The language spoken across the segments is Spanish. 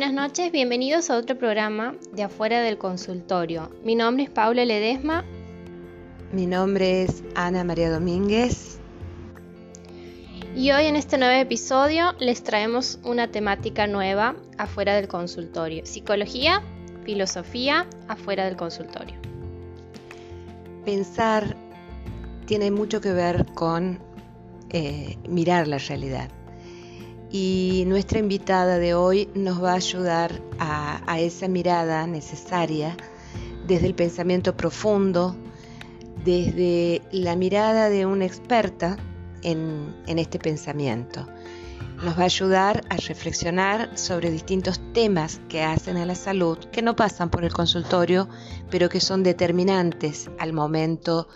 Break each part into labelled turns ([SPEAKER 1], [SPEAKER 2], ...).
[SPEAKER 1] Buenas noches, bienvenidos a otro programa de Afuera del Consultorio. Mi nombre es Paula Ledesma.
[SPEAKER 2] Mi nombre es Ana María Domínguez.
[SPEAKER 1] Y hoy en este nuevo episodio les traemos una temática nueva afuera del consultorio. Psicología, filosofía afuera del consultorio.
[SPEAKER 2] Pensar tiene mucho que ver con eh, mirar la realidad. Y nuestra invitada de hoy nos va a ayudar a, esa mirada necesaria desde el pensamiento profundo, desde la mirada de una experta en, este pensamiento. Nos va a ayudar a reflexionar sobre distintos temas que hacen a la salud, que no pasan por el consultorio, pero que son determinantes al momento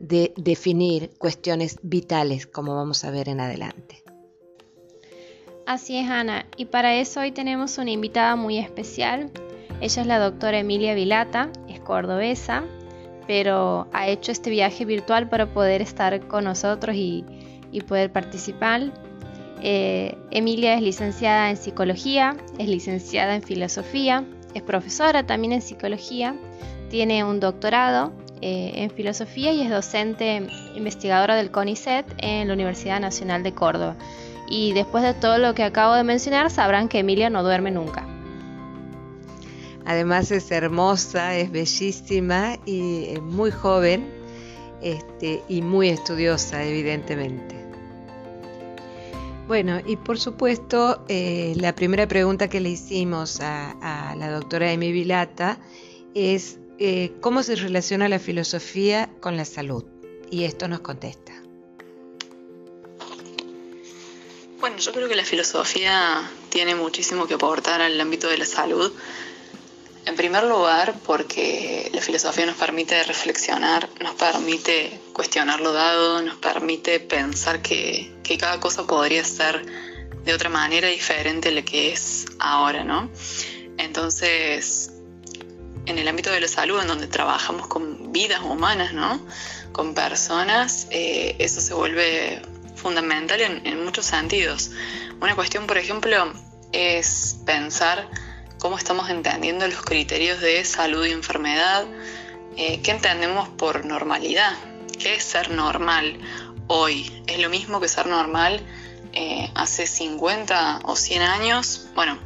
[SPEAKER 2] de definir cuestiones vitales, como vamos a ver en adelante.
[SPEAKER 1] Así es, Ana, y para eso hoy tenemos una invitada muy especial. Ella es la doctora Emilia Vilata, es cordobesa, pero ha hecho este viaje virtual para poder estar con nosotros y, y poder participar. Eh, Emilia es licenciada en psicología, es licenciada en filosofía, es profesora también en psicología, tiene un doctorado eh, en filosofía y es docente investigadora del CONICET en la Universidad Nacional de Córdoba. Y después de todo lo que acabo de mencionar, sabrán que Emilia no duerme nunca.
[SPEAKER 2] Además es hermosa, es bellísima y es muy joven este, y muy estudiosa, evidentemente. Bueno, y por supuesto, eh, la primera pregunta que le hicimos a, la doctora Emi Vilata es eh, cómo se relaciona la filosofía con la salud. Y esto nos contesta.
[SPEAKER 3] Bueno, yo creo que la filosofía tiene muchísimo que aportar al ámbito de la salud en primer lugar, porque la filosofía nos permite reflexionar, nos permite cuestionar lo dado, nos permite pensar que, cada cosa podría ser de otra manera diferente a la que es ahora, ¿no? Entonces, en el ámbito de la salud, en donde trabajamos con vidas humanas, ¿no? Con personas, eh, eso se vuelve fundamental en muchos sentidos. Una cuestión, por ejemplo, es pensar cómo estamos entendiendo los criterios de salud y enfermedad, eh, qué entendemos por normalidad, qué es ser normal hoy, es lo mismo que ser normal eh, hace 50 o 100 años. Bueno,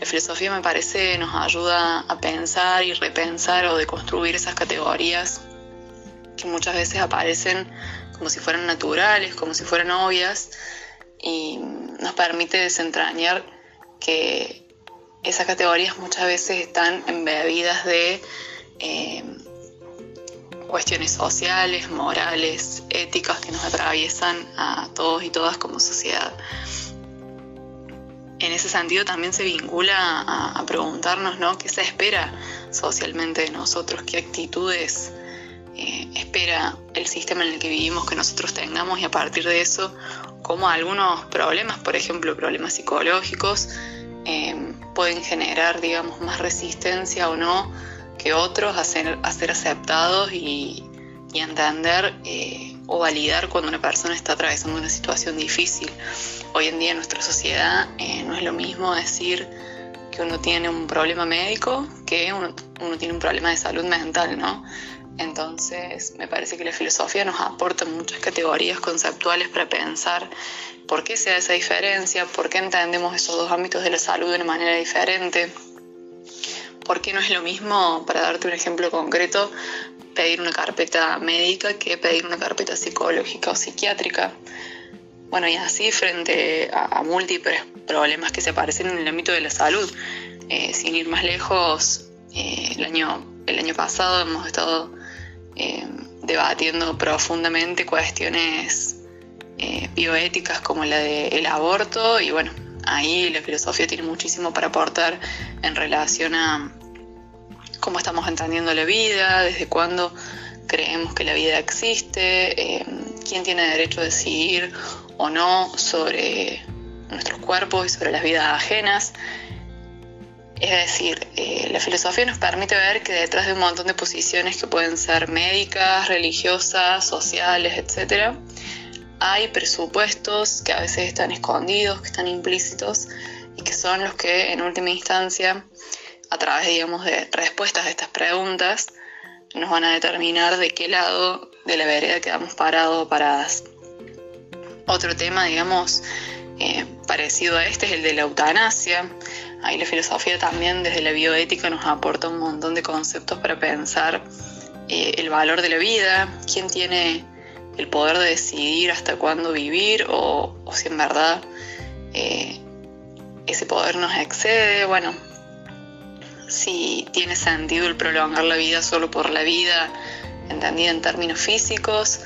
[SPEAKER 3] la filosofía me parece nos ayuda a pensar y repensar o deconstruir esas categorías que muchas veces aparecen como si fueran naturales, como si fueran obvias, y nos permite desentrañar que esas categorías muchas veces están embebidas de eh, cuestiones sociales, morales, éticas que nos atraviesan a todos y todas como sociedad. En ese sentido también se vincula a, preguntarnos ¿no? qué se espera socialmente de nosotros, qué actitudes espera el sistema en el que vivimos que nosotros tengamos y a partir de eso, cómo algunos problemas, por ejemplo problemas psicológicos, Em, pueden generar, digamos, más resistencia o no que otros a ser, aceptados y, entender eh, o validar cuando una persona está atravesando una situación difícil. Hoy en día en nuestra sociedad eh, no es lo mismo decir que uno tiene un problema médico que uno, uno tiene un problema de salud mental, ¿no? Entonces, me parece que la filosofía nos aporta muchas categorías conceptuales para pensar por qué se da esa diferencia, por qué entendemos esos dos ámbitos de la salud de una manera diferente, por qué no es lo mismo, para darte un ejemplo concreto, pedir una carpeta médica que pedir una carpeta psicológica o psiquiátrica. Bueno, y así frente a, múltiples problemas que se aparecen en el ámbito de la salud. Eh, sin ir más lejos, eh, el, año, el año pasado hemos estado eh, debatiendo profundamente cuestiones eh, bioéticas como la del aborto y bueno, ahí la filosofía tiene muchísimo para aportar en relación a cómo estamos entendiendo la vida, desde cuándo creemos que la vida existe, eh, quién tiene derecho a decidir o no sobre nuestros cuerpos y sobre las vidas ajenas. Es decir, eh, la filosofía nos permite ver que detrás de un montón de posiciones que pueden ser médicas, religiosas, sociales, etc., hay presupuestos que a veces están escondidos, que están implícitos y que son los que en última instancia, a través digamos, de respuestas a estas preguntas, nos van a determinar de qué lado de la vereda quedamos parados o paradas. Otro tema, digamos, eh, parecido a este es el de la eutanasia. Ahí la filosofía también desde la bioética nos aporta un montón de conceptos para pensar eh, el valor de la vida, quién tiene el poder de decidir hasta cuándo vivir o, si en verdad eh, ese poder nos excede, bueno, si tiene sentido el prolongar la vida solo por la vida, entendida en términos físicos,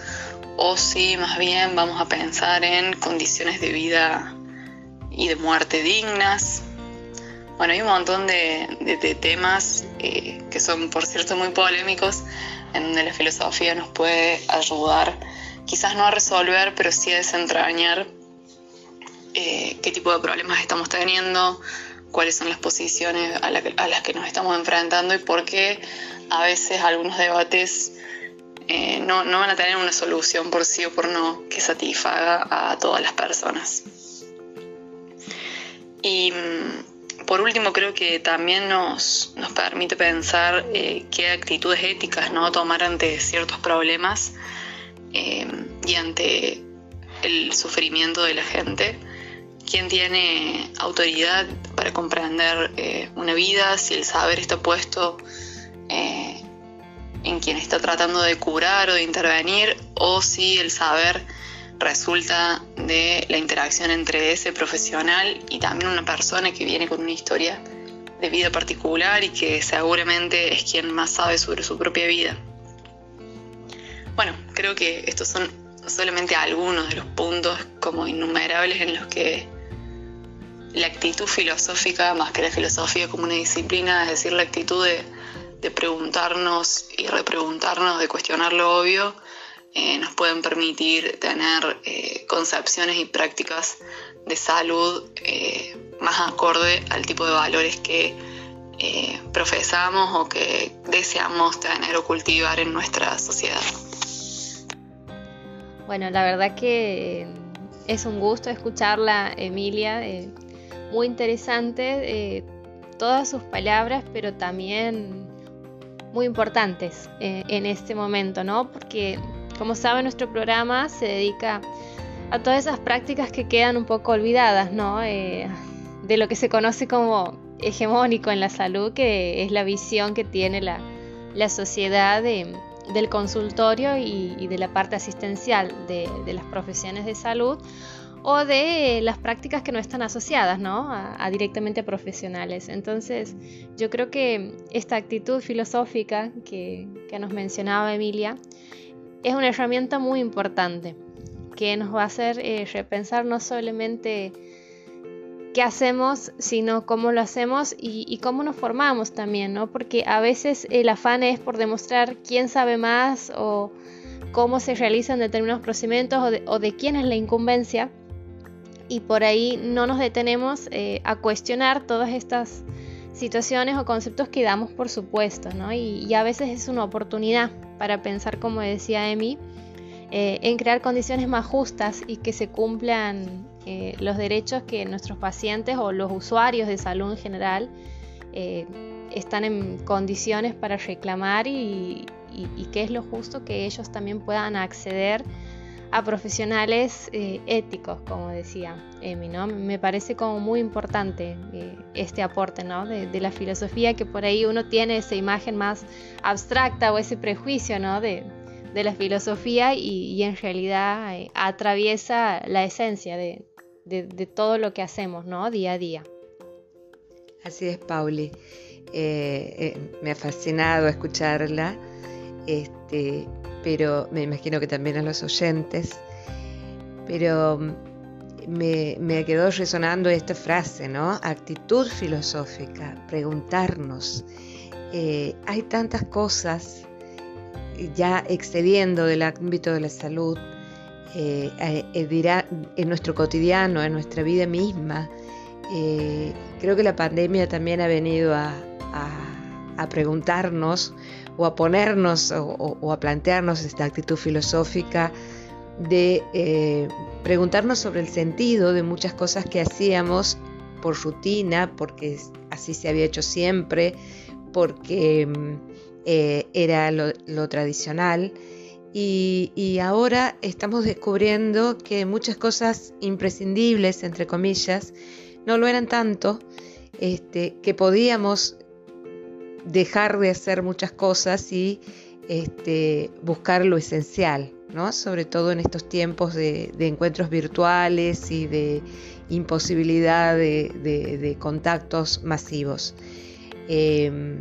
[SPEAKER 3] o si más bien vamos a pensar en condiciones de vida y de muerte dignas. Bueno, hay un montón de, temas eh, que son, por cierto, muy polémicos, en donde la filosofía nos puede ayudar, quizás no a resolver, pero sí a desentrañar eh, qué tipo de problemas estamos teniendo, cuáles son las posiciones a, las que nos estamos enfrentando y por qué a veces algunos debates eh, no, van a tener una solución por sí o por no que satisfaga a todas las personas. Y mm, por último, creo que también nos, permite pensar eh, qué actitudes éticas ¿no? tomar ante ciertos problemas eh, y ante el sufrimiento de la gente quién tiene autoridad para comprender eh, una vida, si el saber está puesto en quien está tratando de curar o de intervenir, o si el saber resulta de la interacción entre ese profesional y también una persona que viene con una historia de vida particular y que seguramente es quien más sabe sobre su propia vida. Bueno, creo que estos son solamente algunos de los puntos como innumerables en los que la actitud filosófica, más que la filosofía como una disciplina, es decir, la actitud de, preguntarnos y repreguntarnos, de cuestionar lo obvio, eh, nos pueden permitir tener eh, concepciones y prácticas de salud eh, más acorde al tipo de valores que profesamos o que deseamos tener o cultivar en nuestra sociedad.
[SPEAKER 1] Bueno, la verdad que es un gusto escucharla, Emilia muy interesante todas sus palabras, pero también muy importantes en este momento, ¿no? Porque, como saben, nuestro programa se dedica a todas esas prácticas que quedan un poco olvidadas, ¿no? Eh, de lo que se conoce como hegemónico en la salud, que es la visión que tiene la, sociedad del consultorio y, de la parte asistencial de, de las profesiones de salud o de las prácticas que no están asociadas ¿no? A, directamente profesionales. Entonces, yo creo que esta actitud filosófica que, nos mencionaba Emilia es una herramienta muy importante que nos va a hacer eh, repensar no solamente qué hacemos, sino cómo lo hacemos y, cómo nos formamos también, ¿no? Porque a veces el afán es por demostrar quién sabe más o cómo se realizan determinados procedimientos o de, quién es la incumbencia y por ahí no nos detenemos eh, a cuestionar todas estas situaciones o conceptos que damos por supuesto, ¿no? Y, a veces es una oportunidad para pensar, como decía Emi, eh, en crear condiciones más justas y que se cumplan eh, los derechos que nuestros pacientes o los usuarios de salud en general están en condiciones para reclamar y, y, que es lo justo que ellos también puedan acceder a profesionales eh, éticos, como decía Emi, ¿no? Me parece como muy importante eh, este aporte, ¿no? De, la filosofía, que por ahí uno tiene esa imagen más abstracta o ese prejuicio, ¿no? De, la filosofía y, en realidad eh, atraviesa la esencia de, todo lo que hacemos, ¿no? Día a día.
[SPEAKER 2] Así es, Pauli. me ha fascinado escucharla. Este, pero me imagino que también a los oyentes. Pero mm, me, quedó resonando esta frase, ¿no? Actitud filosófica, preguntarnos. Eh, hay tantas cosas ya excediendo del ámbito de la salud, eh, eh, en nuestro cotidiano, en nuestra vida misma. creo que la pandemia también ha venido a, a preguntarnos o a ponernos o, a plantearnos esta actitud filosófica de eh, preguntarnos sobre el sentido de muchas cosas que hacíamos por rutina, porque así se había hecho siempre, porque mm, eh, era lo, tradicional. Y, ahora estamos descubriendo que muchas cosas imprescindibles, entre comillas, no lo eran tanto, este, que podíamos dejar de hacer muchas cosas y este, buscar lo esencial, ¿no? sobre todo en estos tiempos de, encuentros virtuales y de imposibilidad de, contactos masivos. Em,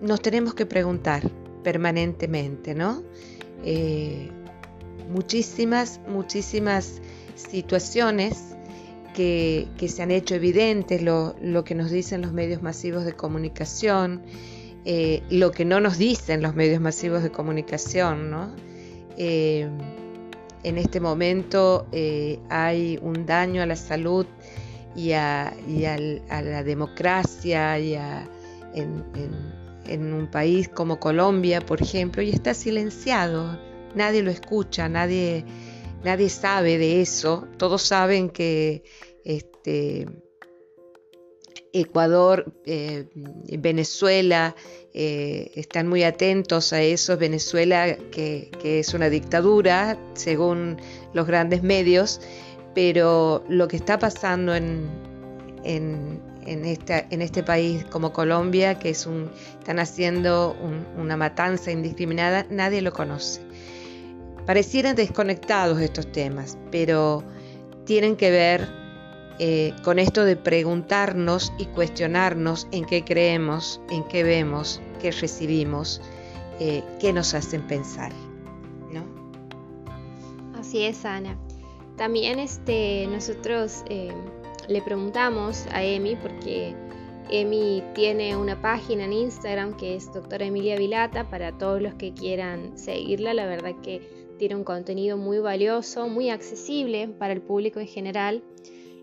[SPEAKER 2] nos tenemos que preguntar permanentemente, ¿no? Eh, muchísimas, muchísimas situaciones que, se han hecho evidentes, lo, que nos dicen los medios masivos de comunicación, eh, lo que no nos dicen los medios masivos de comunicación, ¿no? Eh, en este momento hay un daño a la salud y a, la democracia y a, en, en un país como Colombia, por ejemplo, y está silenciado. Nadie lo escucha, nadie, nadie sabe de eso. Todos saben que este, Ecuador, eh, Venezuela, eh, están muy atentos a eso. Venezuela, que, es una dictadura, según los grandes medios, pero lo que está pasando en, en, en este país como Colombia, que es un, están haciendo una matanza indiscriminada, nadie lo conoce. Parecieran desconectados estos temas, pero tienen que ver eh, con esto de preguntarnos y cuestionarnos en qué creemos, en qué vemos, qué recibimos, eh, qué nos hacen pensar. ¿no?
[SPEAKER 1] Así es, Ana. También este, nosotros eh, le preguntamos a Emi, porque Emi tiene una página en Instagram que es doctora Emilia Vilata, para todos los que quieran seguirla, la verdad que tiene un contenido muy valioso, muy accesible para el público en general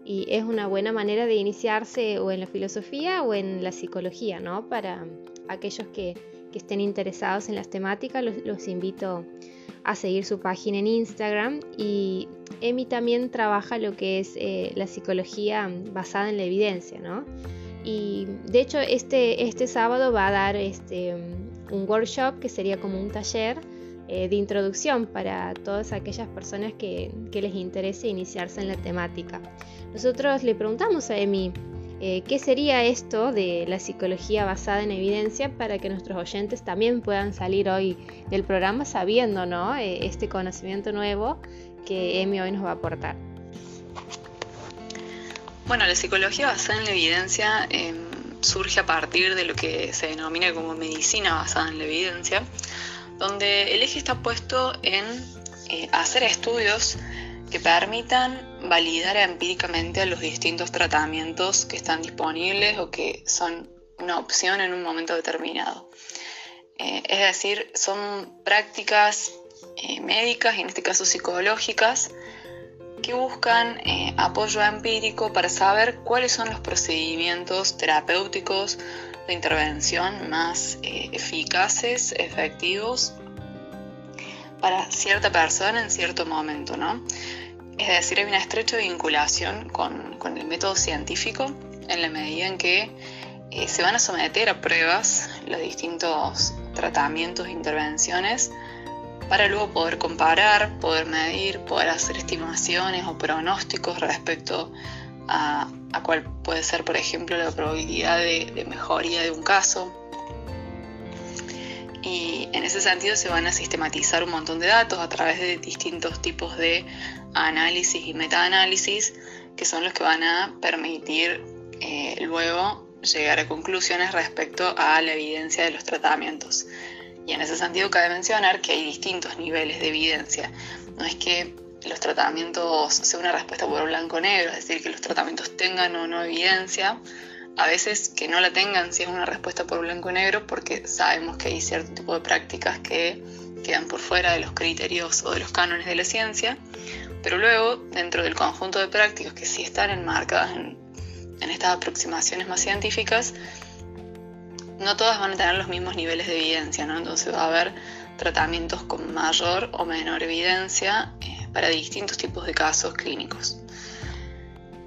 [SPEAKER 1] y es una buena manera de iniciarse o en la filosofía o en la psicología, ¿no? Para aquellos que, estén interesados en las temáticas, los, los invito a seguir su página en Instagram y Emi también trabaja lo que es eh, la psicología basada en la evidencia, ¿no? Y de hecho este, este sábado va a dar este, un workshop que sería como un taller eh, de introducción para todas aquellas personas que, que les interese iniciarse en la temática. Nosotros le preguntamos a Emi eh, qué sería esto de la psicología basada en evidencia para que nuestros oyentes también puedan salir hoy del programa sabiendo ¿no? este conocimiento nuevo que Emi hoy nos va a aportar.
[SPEAKER 3] Bueno, la psicología basada en la evidencia em, surge a partir de lo que se denomina como medicina basada en la evidencia, donde el eje está puesto en eh, hacer estudios que permitan validar empíricamente los distintos tratamientos que están disponibles o que son una opción en un momento determinado. Eh, es decir, son prácticas eh, médicas y en este caso psicológicas que buscan apoyo empírico para saber cuáles son los procedimientos terapéuticos de intervención más eh, eficaces, efectivos para cierta persona en cierto momento, ¿no? Es decir, hay una estrecha vinculación con, con el método científico en la medida en que se van a someter a pruebas los distintos tratamientos e intervenciones para luego poder comparar, poder medir, poder hacer estimaciones o pronósticos respecto a, cuál puede ser, por ejemplo, la probabilidad de, mejoría de un caso. Y en ese sentido se van a sistematizar un montón de datos a través de distintos tipos de análisis y metaanálisis que son los que van a permitir eh, luego llegar a conclusiones respecto a la evidencia de los tratamientos. Y en ese sentido cabe mencionar que hay distintos niveles de evidencia. No es que los tratamientos sean una respuesta por blanco-negro, es decir, que los tratamientos tengan o no evidencia. A veces que no la tengan si es una respuesta por blanco-negro porque sabemos que hay cierto tipo de prácticas que quedan por fuera de los criterios o de los cánones de la ciencia. Pero luego, dentro del conjunto de prácticas que sí están enmarcadas en, en estas aproximaciones más científicas, no todas van a tener los mismos niveles de evidencia, ¿no? Entonces va a haber tratamientos con mayor o menor evidencia eh, para distintos tipos de casos clínicos.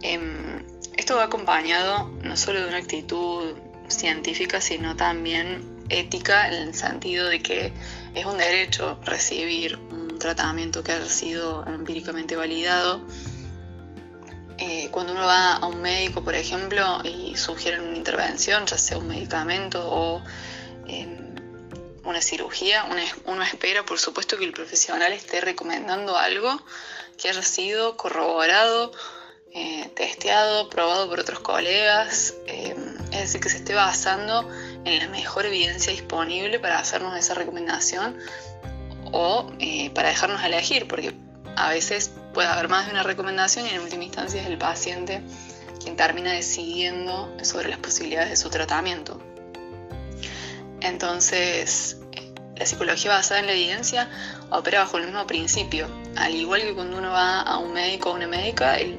[SPEAKER 3] Em, Esto va acompañado no solo de una actitud científica, sino también ética en el sentido de que es un derecho recibir un tratamiento que haya sido empíricamente validado. Eh, cuando uno va a un médico, por ejemplo, y sugieren una intervención, ya sea un medicamento o em, una cirugía, uno espera, por supuesto, que el profesional esté recomendando algo que haya sido corroborado, eh, testeado, probado por otros colegas, em, es decir, que se esté basando en la mejor evidencia disponible para hacernos esa recomendación o eh, para dejarnos elegir, porque a veces puede haber más de una recomendación y en última instancia es el paciente quien termina decidiendo sobre las posibilidades de su tratamiento. Entonces, la psicología basada en la evidencia opera bajo el mismo principio. Al igual que cuando uno va a un médico o una médica, el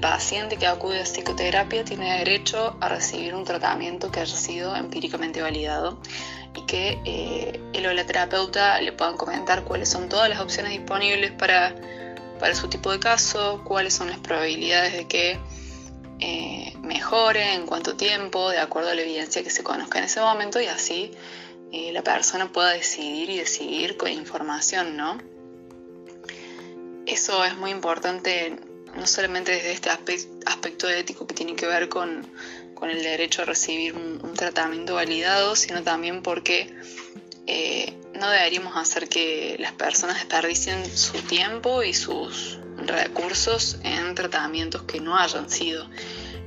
[SPEAKER 3] paciente que acude a psicoterapia tiene derecho a recibir un tratamiento que haya sido empíricamente validado y que eh, el o la terapeuta le puedan comentar cuáles son todas las opciones disponibles para, su tipo de caso, cuáles son las probabilidades de que eh, mejore, en cuánto tiempo, de acuerdo a la evidencia que se conozca en ese momento y así eh, la persona pueda decidir y decidir con información, ¿no? Eso es muy importante no solamente desde este aspecto ético que tiene que ver con, el derecho a recibir un, tratamiento validado, sino también porque eh, no deberíamos hacer que las personas desperdicien su tiempo y sus recursos en tratamientos que no hayan sido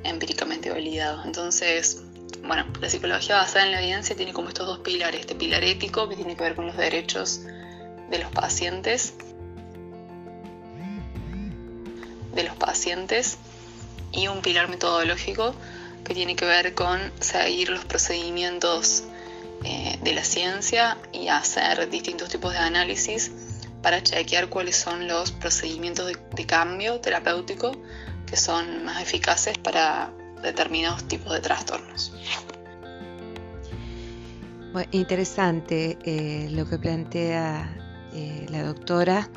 [SPEAKER 3] empíricamente validados. Entonces, bueno, la psicología basada en la evidencia tiene como estos dos pilares, este pilar ético que tiene que ver con los derechos de los pacientes de los pacientes y un pilar metodológico que tiene que ver con seguir los procedimientos eh, de la ciencia y hacer distintos tipos de análisis para chequear cuáles son los procedimientos de, cambio terapéutico que son más eficaces para determinados tipos de trastornos.
[SPEAKER 2] interesante eh, lo que plantea eh, la doctora.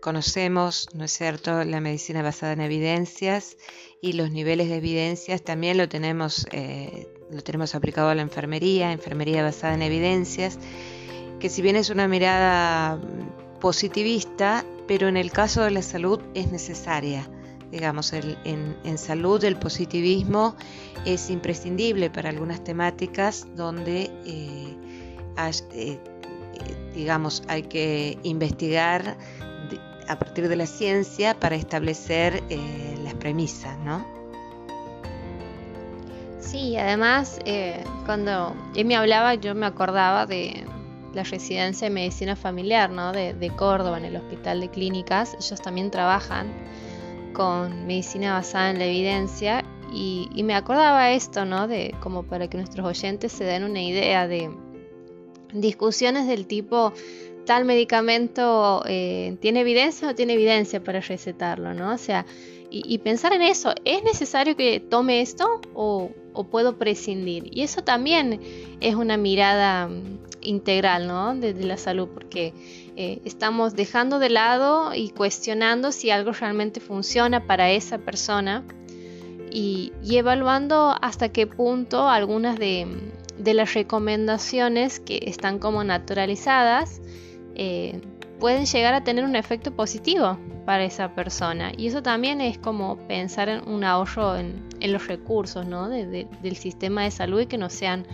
[SPEAKER 2] Conocemos, ¿no es cierto?, la medicina basada en evidencias y los niveles de evidencias también lo tenemos, eh, lo tenemos aplicado a la enfermería, enfermería basada en evidencias, que si bien es una mirada positivista, pero en el caso de la salud es necesaria. Digamos, en, salud el positivismo es imprescindible para algunas temáticas donde eh, eh, digamos, hay que investigar a partir de la ciencia para establecer eh, las premisas, ¿no?
[SPEAKER 1] Sí, además, eh, cuando él me hablaba, yo me acordaba de la residencia de medicina familiar, ¿no? De, Córdoba, en el Hospital de Clínicas. Ellos también trabajan con medicina basada en la evidencia y, me acordaba esto, ¿no? De como para que nuestros oyentes se den una idea de discusiones del tipo tal medicamento eh, tiene evidencia o tiene evidencia para recetarlo, ¿no? O sea, y, pensar en eso, ¿es necesario que tome esto o, puedo prescindir? Y eso también es una mirada mm, integral, ¿no? Desde la salud, porque eh, estamos dejando de lado y cuestionando si algo realmente funciona para esa persona y, evaluando hasta qué punto algunas de, de las recomendaciones que están como naturalizadas eh, pueden llegar a tener un efecto positivo para esa persona. Y eso también es como pensar en un ahorro en, los recursos del sistema de salud y que no sean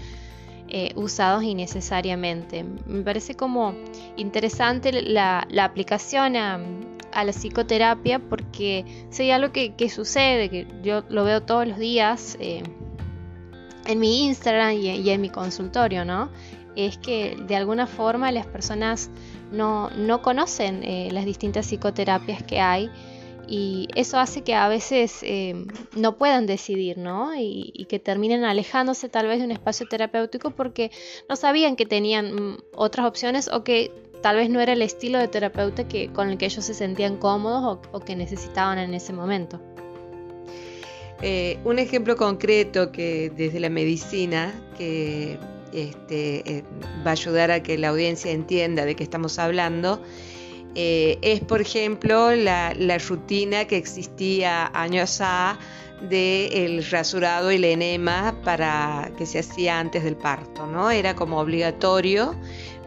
[SPEAKER 1] eh, usados innecesariamente. Me parece como interesante la, aplicación a, la psicoterapia porque si hay algo que, sucede, que yo lo veo todos los días eh, en mi Instagram y, en mi consultorio, ¿no? Es que de alguna forma las personas no, no conocen eh, las distintas psicoterapias que hay y eso hace que a veces eh, no puedan decidir, ¿no? Y, que terminen alejándose tal vez de un espacio terapéutico porque no sabían que tenían mm, otras opciones o que tal vez no era el estilo de terapeuta que, con el que ellos se sentían cómodos o, que necesitaban en ese momento.
[SPEAKER 2] Eh, un ejemplo concreto que desde la medicina que este, eh, va a ayudar a que la audiencia entienda de qué estamos hablando, Eh, es, por ejemplo, la, rutina que existía años A del rasurado y el enema para que se hacía antes del parto, ¿no? Era como obligatorio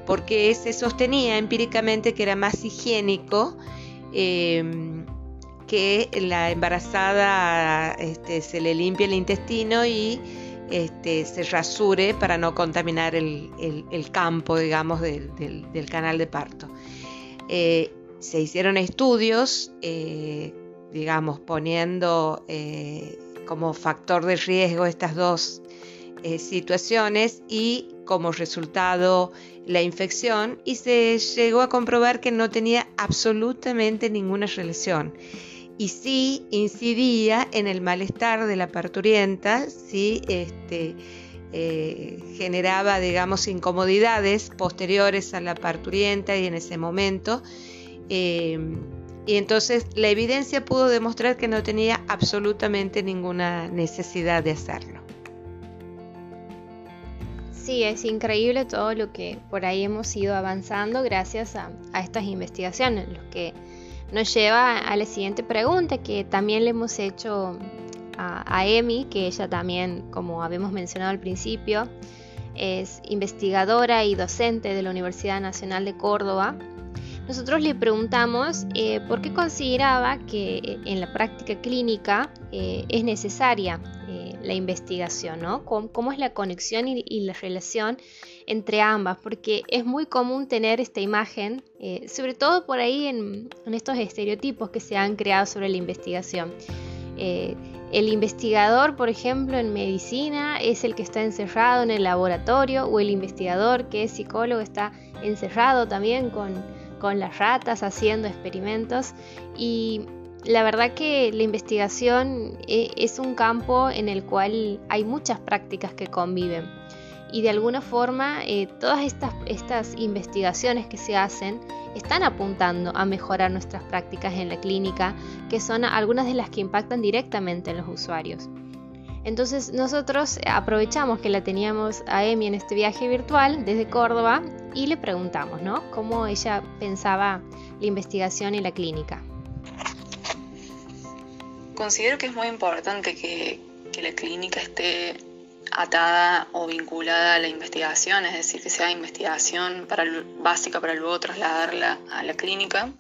[SPEAKER 2] porque se sostenía empíricamente que era más higiénico em, que la embarazada este, se le limpie el intestino y este, se rasure para no contaminar el, campo, digamos, del, canal de parto. Eh, se hicieron estudios, eh, digamos, poniendo eh, como factor de riesgo estas dos situaciones y como resultado la infección y se llegó a comprobar que no tenía absolutamente ninguna relación. Y sí incidía en el malestar de la parturienta, sí este, eh, generaba, digamos, incomodidades posteriores a la parturienta y en ese momento. Em, y entonces la evidencia pudo demostrar que no tenía absolutamente ninguna necesidad de hacerlo.
[SPEAKER 1] Sí, es increíble todo lo que por ahí hemos ido avanzando gracias a, a estas investigaciones, los que nos lleva a la siguiente pregunta que también le hemos hecho a, Emi, que ella también, como habíamos mencionado al principio, es investigadora y docente de la Universidad Nacional de Córdoba. Nosotros le preguntamos eh, por qué consideraba que eh, en la práctica clínica eh, es necesaria la investigación, ¿no? ¿Cómo, es la conexión y, la relación entre ambas, porque es muy común tener esta imagen, sobre todo por ahí en, estos estereotipos que se han creado sobre la investigación. El investigador, por ejemplo, en medicina es el que está encerrado en el laboratorio o el investigador que es psicólogo está encerrado también con, con las ratas haciendo experimentos. Y la verdad que la investigación eh, es un campo en el cual hay muchas prácticas que conviven y de alguna forma eh, todas estas, estas investigaciones que se hacen están apuntando a mejorar nuestras prácticas en la clínica, que son algunas de las que impactan directamente en los usuarios. Entonces nosotros aprovechamos que la teníamos a Emi en este viaje virtual desde Córdoba y le preguntamos, ¿no? Cómo ella pensaba la investigación y la clínica.
[SPEAKER 3] Considero que es muy importante que, que la clínica esté atada o vinculada a la investigación, es decir, que sea investigación para, básica para luego trasladarla a la clínica,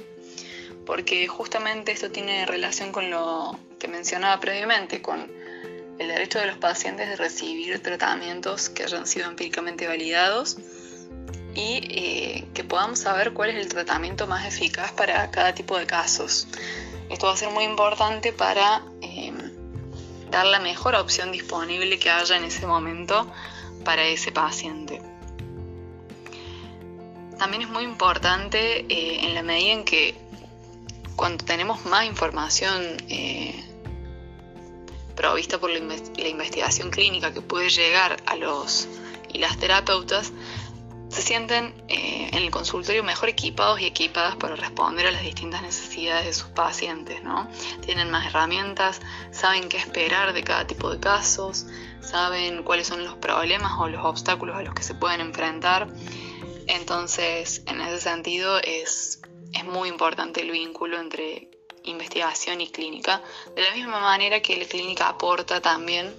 [SPEAKER 3] porque justamente esto tiene relación con lo que mencionaba previamente, con el derecho de los pacientes de recibir tratamientos que hayan sido empíricamente validados y eh, que podamos saber cuál es el tratamiento más eficaz para cada tipo de casos. Esto va a ser muy importante para eh, dar la mejor opción disponible que haya en ese momento para ese paciente. También es muy importante eh, en la medida en que cuando tenemos más información eh, provista por la, la, investigación clínica que puede llegar a los y las terapeutas, se sienten eh, en el consultorio mejor equipados y equipadas para responder a las distintas necesidades de sus pacientes, ¿no? Tienen más herramientas, saben qué esperar de cada tipo de casos, saben cuáles son los problemas o los obstáculos a los que se pueden enfrentar. Entonces, en ese sentido, es, es muy importante el vínculo entre investigación y clínica, de la misma manera que la clínica aporta también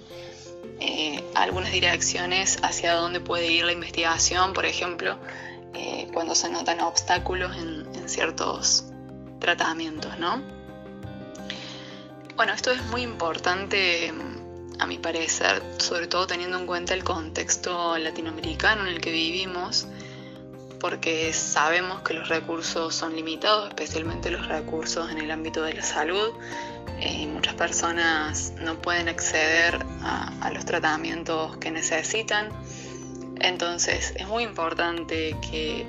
[SPEAKER 3] eh, algunas direcciones hacia dónde puede ir la investigación, por ejemplo, eh, cuando se notan obstáculos en, ciertos tratamientos, ¿no? Bueno, esto es muy importante a mi parecer, sobre todo teniendo en cuenta el contexto latinoamericano en el que vivimos, porque sabemos que los recursos son limitados, especialmente los recursos en el ámbito de la salud, eh, muchas personas no pueden acceder a, los tratamientos que necesitan. Entonces es muy importante que,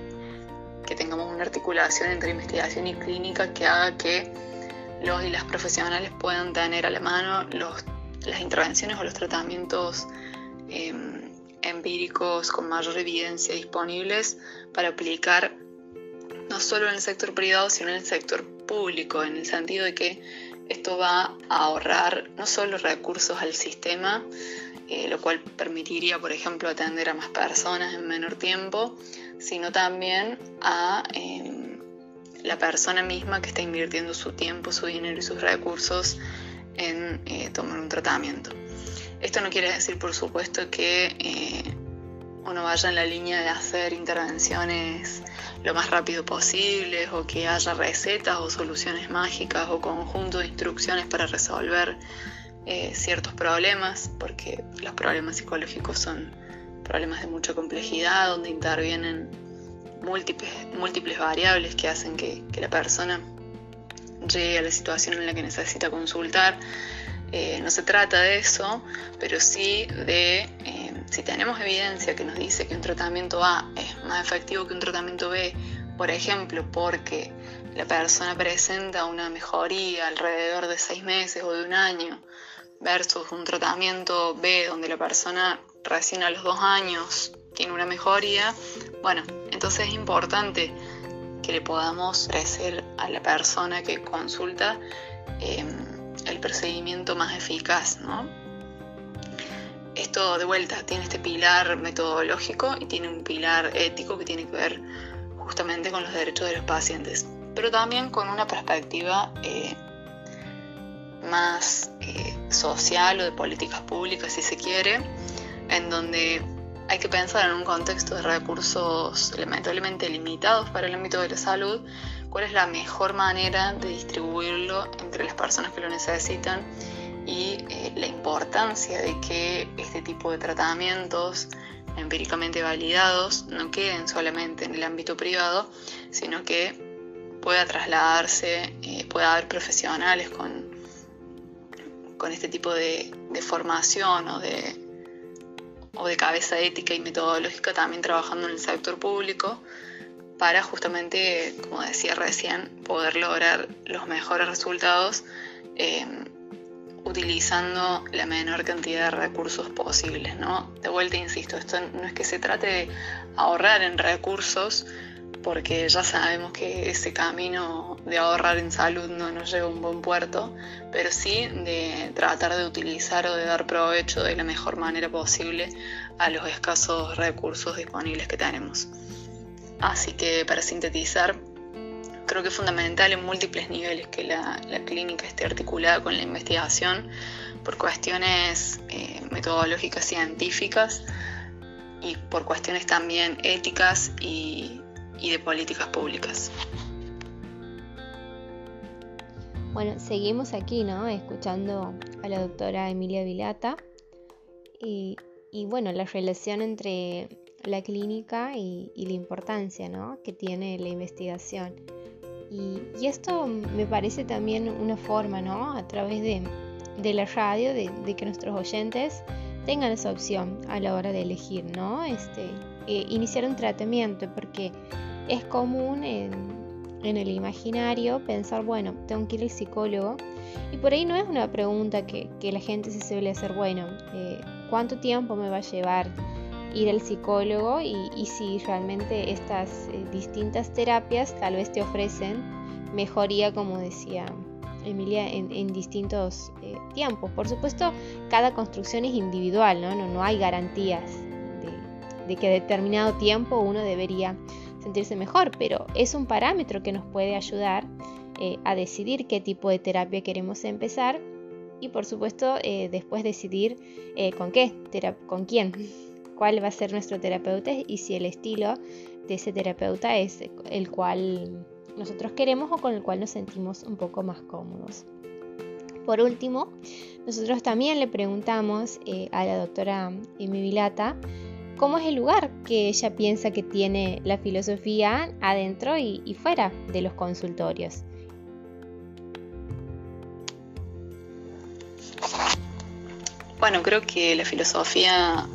[SPEAKER 3] tengamos una articulación entre investigación y clínica que haga que los y las profesionales puedan tener a la mano las intervenciones o los tratamientos em, empíricos con mayor evidencia disponibles para aplicar no solo en el sector privado, sino en el sector público, en el sentido de que esto va a ahorrar no solo recursos al sistema, eh, lo cual permitiría, por ejemplo, atender a más personas en menor tiempo, sino también a, em, la persona misma que está invirtiendo su tiempo, su dinero y sus recursos en eh, tomar un tratamiento. Esto no quiere decir, por supuesto, que eh, uno vaya en la línea de hacer intervenciones lo más rápido posible o que haya recetas o soluciones mágicas o conjunto de instrucciones para resolver eh, ciertos problemas, porque los problemas psicológicos son problemas de mucha complejidad, donde intervienen múltiples, múltiples variables que hacen que, la persona llegue a la situación en la que necesita consultar. Eh, no se trata de eso, pero sí de eh, si tenemos evidencia que nos dice que un tratamiento A es más efectivo que un tratamiento B, por ejemplo, porque la persona presenta una mejoría alrededor de seis meses o de un año, versus un tratamiento B donde la persona recién a los dos años tiene una mejoría, bueno, entonces es importante que le podamos ofrecer a la persona que consulta em, el procedimiento más eficaz, ¿no? Esto de vuelta tiene este pilar metodológico y tiene un pilar ético que tiene que ver justamente con los derechos de los pacientes, pero también con una perspectiva eh, más eh, social o de políticas públicas, si se quiere, en donde hay que pensar en un contexto de recursos lamentablemente limitados para el ámbito de la salud, cuál es la mejor manera de distribuirlo entre las personas que lo necesitan y eh, la importancia de que este tipo de tratamientos empíricamente validados no queden solamente en el ámbito privado, sino que pueda trasladarse, eh, pueda haber profesionales con, con este tipo de formación o de, o de cabeza ética y metodológica también trabajando en el sector público para justamente, como decía recién, poder lograr los mejores resultados eh, utilizando la menor cantidad de recursos posibles. ¿no? De vuelta, insisto, esto no es que se trate de ahorrar en recursos, porque ya sabemos que ese camino de ahorrar en salud no nos lleva a un buen puerto, pero sí de tratar de utilizar o de dar provecho de la mejor manera posible a los escasos recursos disponibles que tenemos. Así que para sintetizar, creo que es fundamental en múltiples niveles que la, clínica esté articulada con la investigación por cuestiones eh, metodológicas científicas y por cuestiones también éticas y, y de políticas públicas.
[SPEAKER 1] Bueno, seguimos aquí, ¿no? Escuchando a la doctora Emilia Vilata y, bueno, la relación entre la clínica y, la importancia, ¿no? Que tiene la investigación. Y, esto me parece también una forma, ¿no? A través de, la radio, de, que nuestros oyentes tengan esa opción a la hora de elegir, ¿no? Este, eh, iniciar un tratamiento, porque es común en, el imaginario pensar, bueno, tengo que ir al psicólogo. Y por ahí no es una pregunta que, la gente se suele hacer, bueno, eh, ¿cuánto tiempo me va a llevar ir al psicólogo? Y, si realmente estas eh, distintas terapias tal vez te ofrecen mejoría, como decía Emilia, en, distintos eh, tiempos. Por supuesto, cada construcción es individual, ¿no? No, no hay garantías de, que determinado tiempo uno debería sentirse mejor, pero es un parámetro que nos puede ayudar eh, a decidir qué tipo de terapia queremos empezar y por supuesto eh, después decidir eh, con qué, con quién, cuál va a ser nuestro terapeuta y si el estilo de ese terapeuta es el cual nosotros queremos o con el cual nos sentimos un poco más cómodos. Por último, nosotros también le preguntamos a la doctora Emi Vilata cómo es el lugar que ella piensa que tiene la filosofía adentro y, fuera de los consultorios.
[SPEAKER 3] Bueno, creo que la filosofía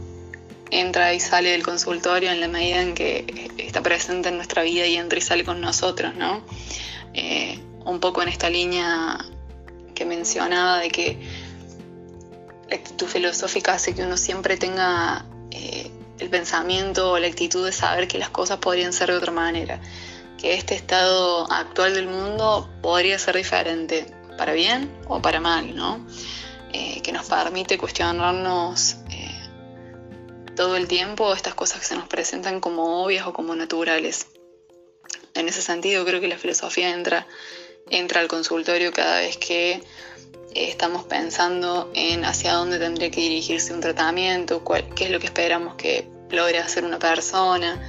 [SPEAKER 3] entra y sale del consultorio en la medida en que está presente en nuestra vida y entra y sale con nosotros, ¿no? Eh, un poco en esta línea que mencionaba de que la actitud filosófica hace que uno siempre tenga eh, el pensamiento o la actitud de saber que las cosas podrían ser de otra manera, que este estado actual del mundo podría ser diferente, para bien o para mal, ¿no? Eh, que nos permite cuestionarnos todo el tiempo estas cosas que se nos presentan como obvias o como naturales. en ese sentido creo que la filosofía entra, entra al consultorio cada vez que eh, estamos pensando en hacia dónde tendría que dirigirse un tratamiento, qué es lo que esperamos que logre hacer una persona,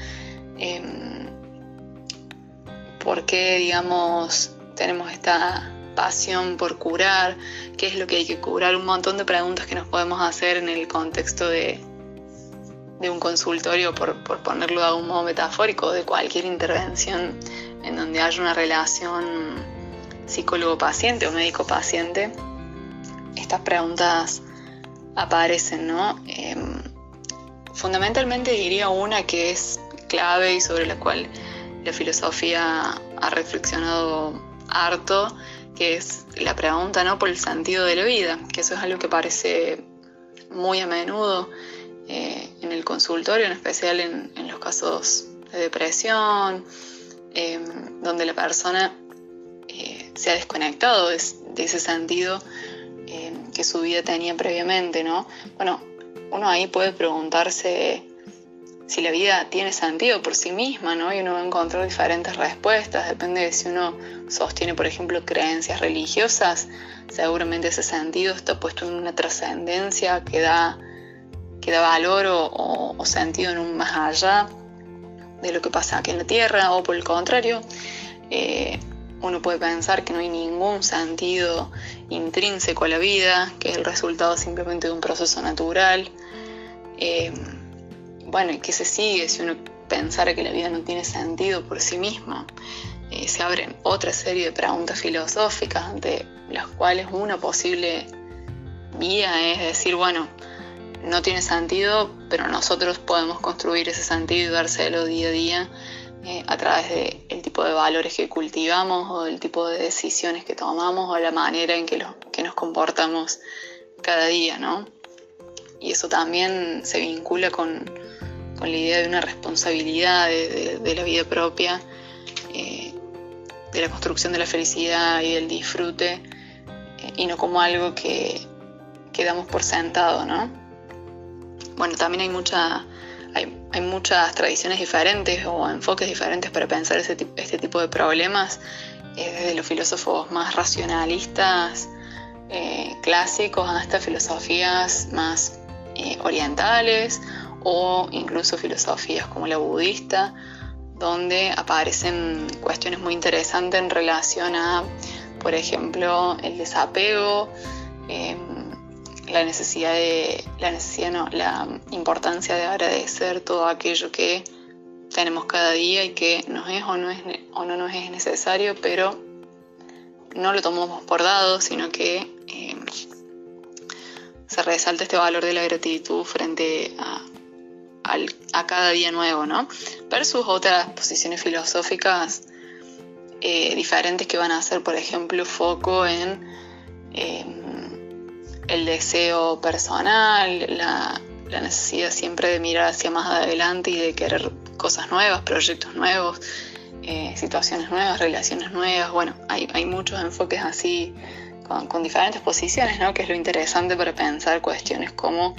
[SPEAKER 3] em, por qué, digamos, tenemos esta pasión por curar, qué es lo que hay que curar, un montón de preguntas que nos podemos hacer en el contexto de, de un consultorio, por, ponerlo de algún modo metafórico, de cualquier intervención en donde haya una relación psicólogo-paciente o médico-paciente, estas preguntas aparecen, ¿no? Em, fundamentalmente diría una que es clave y sobre la cual la filosofía ha reflexionado harto, que es la pregunta ¿no? por el sentido de la vida, que eso es algo que aparece muy a menudo eh, en el consultorio, en especial en, los casos de depresión, em, donde la persona eh, se ha desconectado de, ese sentido em, que su vida tenía previamente, ¿no? Bueno, uno ahí puede preguntarse si la vida tiene sentido por sí misma, ¿no? Y uno va a encontrar diferentes respuestas, depende de si uno sostiene, por ejemplo, creencias religiosas, seguramente ese sentido está puesto en una trascendencia que da que da valor o, sentido en un más allá de lo que pasa aquí en la Tierra, o por el contrario, eh, uno puede pensar que no hay ningún sentido intrínseco a la vida, que es el resultado simplemente de un proceso natural. Eh, bueno, ¿y qué se sigue si uno pensara que la vida no tiene sentido por sí misma? Eh, se abren otra serie de preguntas filosóficas ante las cuales una posible vía es decir, bueno, no tiene sentido, pero nosotros podemos construir ese sentido y dárselo día a día eh, a través del tipo de valores que cultivamos o del tipo de decisiones que tomamos o la manera en que, nos comportamos cada día, ¿no? Y eso también se vincula con, la idea de una responsabilidad de, la vida propia, eh, de la construcción de la felicidad y del disfrute, eh, y no como algo que, que damos por sentado, ¿no? Bueno, también hay, mucha, hay, muchas tradiciones diferentes o enfoques diferentes para pensar este tipo de problemas, eh, desde los filósofos más racionalistas, eh, clásicos, hasta filosofías más eh, orientales o incluso filosofías como la budista, donde aparecen cuestiones muy interesantes en relación a, por ejemplo, el desapego, la necesidad de, la necesidad no, la importancia de agradecer todo aquello que tenemos cada día y que nos es o no, es, o no nos es necesario, pero no lo tomamos por dado, sino que eh, se resalta este valor de la gratitud frente a, a cada día nuevo, ¿no? Versus otras posiciones filosóficas eh, diferentes que van a hacer, por ejemplo, foco en eh, el deseo personal, la, necesidad siempre de mirar hacia más adelante y de querer cosas nuevas, proyectos nuevos, eh, situaciones nuevas, relaciones nuevas. Bueno, hay, muchos enfoques así con, diferentes posiciones, ¿no? Que es lo interesante para pensar cuestiones como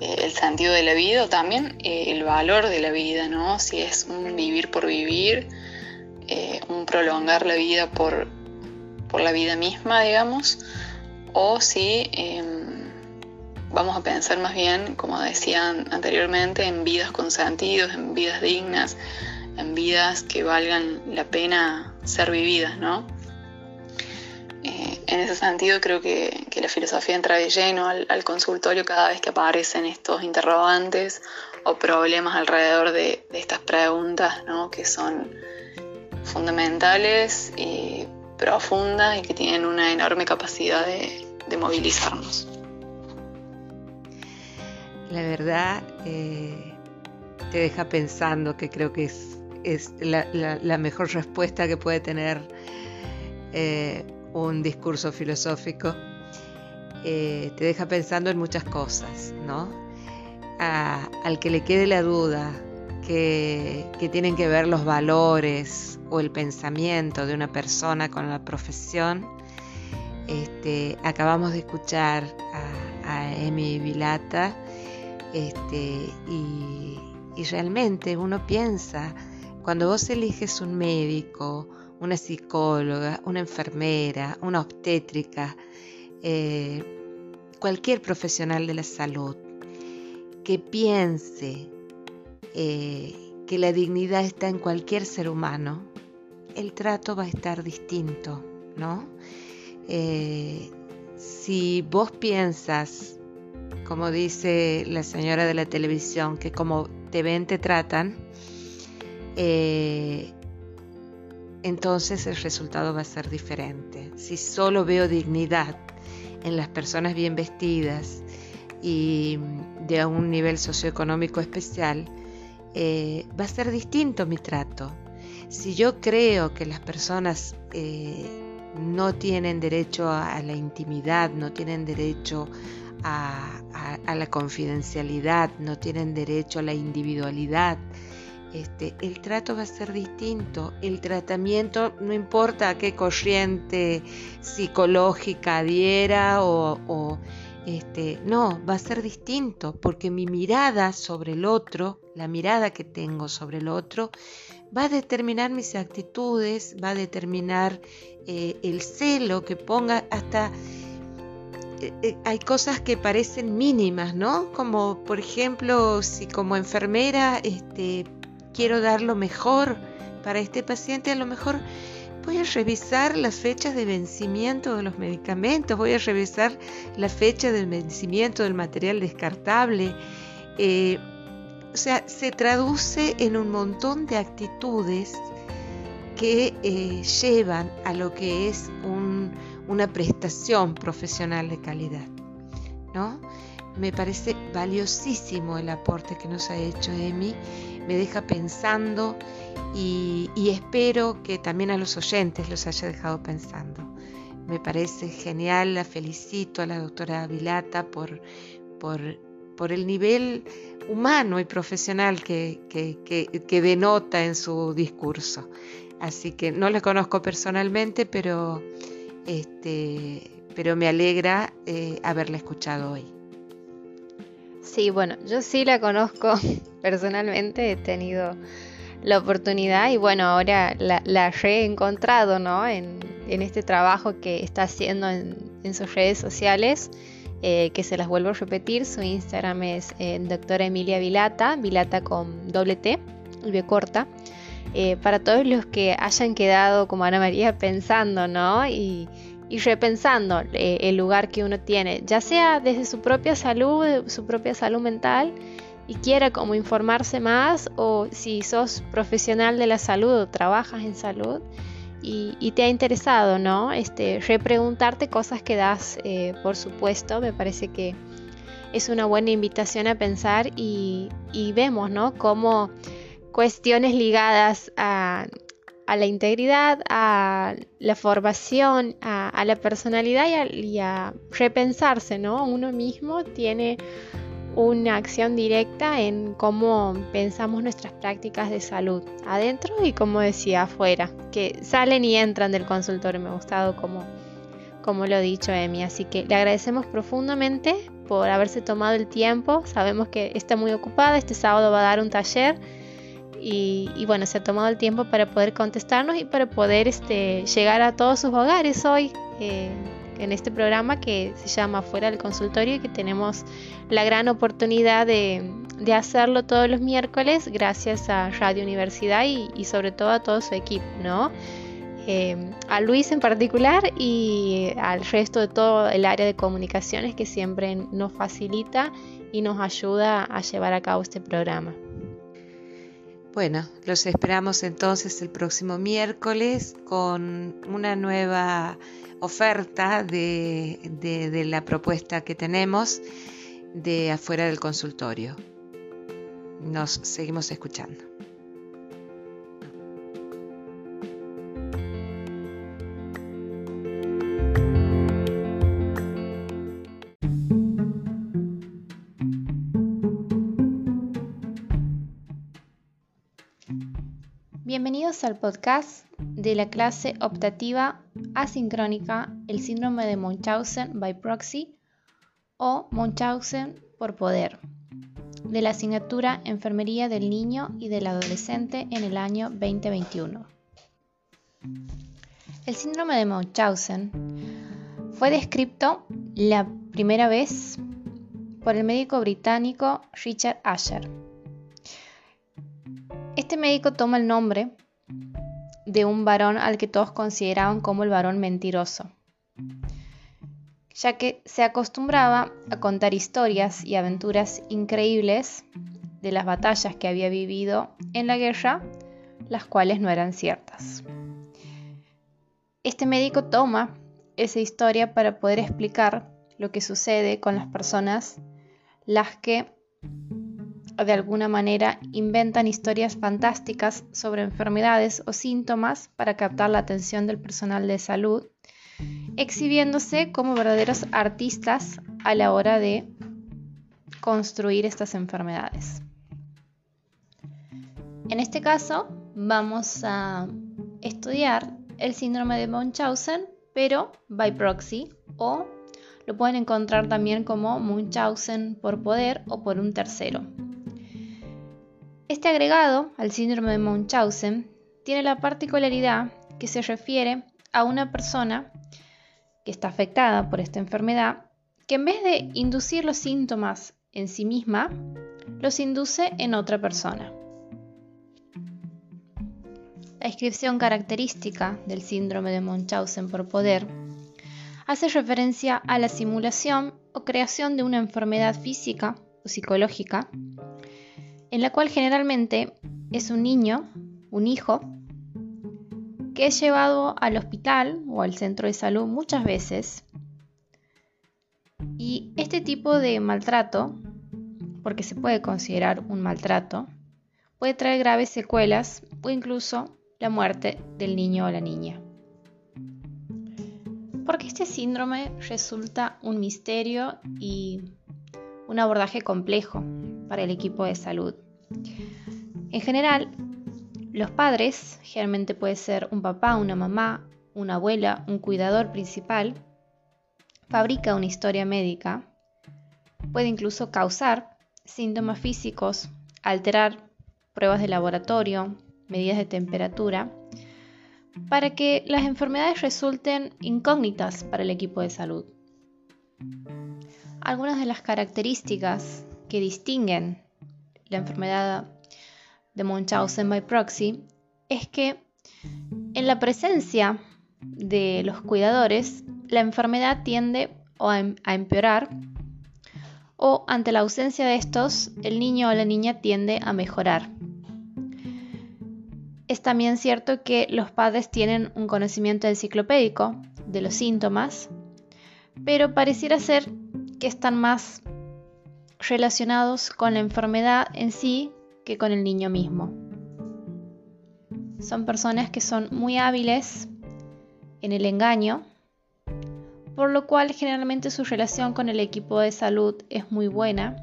[SPEAKER 3] eh, el sentido de la vida o también eh, el valor de la vida, ¿no? Si es un vivir por vivir, un prolongar la vida por, por la vida misma, digamos o si em, vamos a pensar más bien, como decían anteriormente, en vidas con sentidos, en vidas dignas, en vidas que valgan la pena ser vividas, ¿no? Eh, en ese sentido creo que, la filosofía entra de lleno al, consultorio cada vez que aparecen estos interrogantes o problemas alrededor de, estas preguntas, ¿no? Que son fundamentales y profundas y que tienen una enorme capacidad de, de movilizarnos.
[SPEAKER 2] La verdad eh, te deja pensando que creo que es, es la, mejor respuesta que puede tener eh, un discurso filosófico. Eh, te deja pensando en muchas cosas, ¿no? al que le quede la duda que, que, tienen que ver los valores o el pensamiento de una persona con la profesión, este, acabamos de escuchar a, Emi Vilata este, y, realmente uno piensa Cuando vos eliges un médico, una psicóloga, una enfermera, una obstétrica, eh, cualquier profesional de la salud que piense eh, que la dignidad está en cualquier ser humano, el trato va a estar distinto, ¿no? Eh, si vos piensas, como dice la señora de la televisión, que como te ven, te tratan, entonces el resultado va a ser diferente. Si solo veo dignidad en las personas bien vestidas y de un nivel socioeconómico especial, eh, va a ser distinto mi trato. Si yo creo que las personas eh, no tienen derecho a, la intimidad, no tienen derecho a la confidencialidad, no tienen derecho a la individualidad, este, el trato va a ser distinto. El tratamiento, no importa a qué corriente psicológica adhiera o, este, no, va a ser distinto porque mi mirada sobre el otro, la mirada que tengo sobre el otro, va a determinar mis actitudes, va a determinar eh, el celo que ponga hasta... Eh, eh, hay cosas que parecen mínimas, ¿no? Como por ejemplo, si como enfermera este, quiero dar lo mejor para este paciente, a lo mejor voy a revisar las fechas de vencimiento de los medicamentos, voy a revisar la fecha del vencimiento del material descartable. O sea, se traduce en un montón de actitudes que eh, llevan a lo que es una prestación profesional de calidad. ¿no? Me parece valiosísimo el aporte que nos ha hecho Emi me deja pensando y, espero que también a los oyentes los haya dejado pensando. Me parece genial, la felicito a la doctora Vilata por, el nivel humano y profesional que, denota en su discurso. Así que no la conozco personalmente, pero, este, pero me alegra eh, haberla escuchado hoy.
[SPEAKER 1] Sí, bueno, yo sí la conozco personalmente, he tenido la oportunidad y bueno, ahora la, he reencontrado, ¿no? En, este trabajo que está haciendo en, sus redes sociales, eh, que se las vuelvo a repetir, su Instagram es eh, doctora Emilia Vilata, Vilata con doble T y B corta. Eh, para todos los que hayan quedado como Ana María pensando, ¿no? Y, repensando eh, el lugar que uno tiene, ya sea desde su propia salud, su propia salud mental, y quiera como informarse más, o si sos profesional de la salud o trabajas en salud y, te ha interesado, ¿no? Este, repreguntarte cosas que das, eh, por supuesto, me parece que es una buena invitación a pensar y, y vemos, ¿no? Cómo cuestiones ligadas a la integridad, a la formación, a, la personalidad y a, repensarse, ¿no? Uno mismo tiene una acción directa en cómo pensamos nuestras prácticas de salud adentro y como decía afuera, que salen y entran del consultorio. Me ha gustado como, como lo ha dicho Emi, así que le agradecemos profundamente por haberse tomado el tiempo. Sabemos que está muy ocupada, este sábado va a dar un taller y, bueno, se ha tomado el tiempo para poder contestarnos y para poder este, llegar a todos sus hogares hoy eh, en este programa que se llama Fuera del Consultorio y que tenemos la gran oportunidad de, hacerlo todos los miércoles gracias a Radio Universidad y, sobre todo a todo su equipo, ¿no? Eh, a Luis en particular y al resto de todo el área de comunicaciones que siempre nos facilita y nos ayuda a llevar a cabo este programa.
[SPEAKER 2] Bueno, los esperamos entonces el próximo miércoles con una nueva oferta de, de, la propuesta que tenemos de afuera del consultorio. Nos seguimos escuchando.
[SPEAKER 1] Bienvenidos al podcast de la clase optativa asincrónica El síndrome de Munchausen by proxy o Munchausen por poder. de la asignatura Enfermería del Niño y del Adolescente en el año 2021. El síndrome de Munchausen fue descrito la primera vez por el médico británico Richard Asher. Este médico toma el nombre de un varón al que todos consideraban como el varón mentiroso, ya que se acostumbraba a contar historias y aventuras increíbles de las batallas que había vivido en la guerra, las cuales no eran ciertas. Este médico toma esa historia para poder explicar lo que sucede con las personas las que de alguna manera inventan historias fantásticas sobre enfermedades o síntomas para captar la atención del personal de salud, exhibiéndose como verdaderos artistas a la hora de construir estas enfermedades. En este caso, vamos a estudiar el síndrome de Munchausen, pero by proxy o lo pueden encontrar también como Munchausen por poder o por un tercero. Este agregado al síndrome de Munchausen tiene la particularidad que se refiere a una persona que está afectada por esta enfermedad, que en vez de inducir los síntomas en sí misma, los induce en otra persona. La descripción característica del síndrome de Munchausen por poder hace referencia a la simulación o creación de una enfermedad física o psicológica en la cual generalmente es un niño, un hijo, que es llevado al hospital o al centro de salud muchas veces. Y este tipo de maltrato, porque se puede considerar un maltrato, puede traer graves secuelas o incluso la muerte del niño o la niña. Porque este síndrome resulta un misterio y un abordaje complejo para el equipo de salud. En general, los padres, generalmente puede ser un papá, una mamá, una abuela, un cuidador principal, fabrica una historia médica, puede incluso causar síntomas físicos, alterar pruebas de laboratorio, medidas de temperatura, para que las enfermedades resulten incógnitas para el equipo de salud. Algunas de las características que distinguen la enfermedad de Munchausen by proxy es que en la presencia de los cuidadores la enfermedad tiende em, a empeorar o ante la ausencia de estos el niño o la niña tiende a mejorar. Es también cierto que los padres tienen un conocimiento enciclopédico de los síntomas, pero pareciera ser que están más relacionados con la enfermedad en sí que con el niño mismo. Son personas que son muy hábiles en el engaño, por lo cual generalmente su relación con el equipo de salud es muy buena,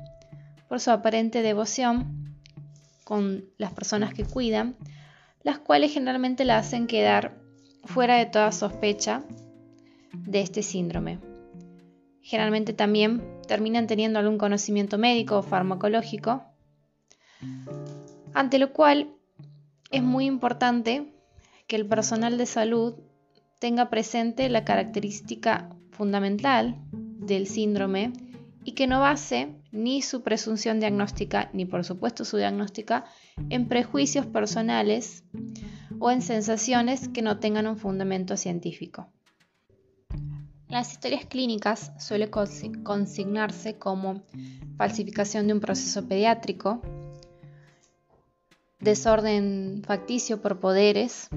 [SPEAKER 1] por su aparente devoción con las personas que cuidan, las cuales generalmente la hacen quedar fuera de toda sospecha de este síndrome. Generalmente también terminan teniendo algún conocimiento médico o farmacológico, ante lo cual es muy importante que el personal de salud tenga presente la característica fundamental del síndrome y que no base ni su presunción diagnóstica ni por supuesto su diagnóstica en prejuicios personales o en sensaciones que no tengan un fundamento científico las historias clínicas suele consignarse como falsificación de un proceso pediátrico, desorden facticio por poderes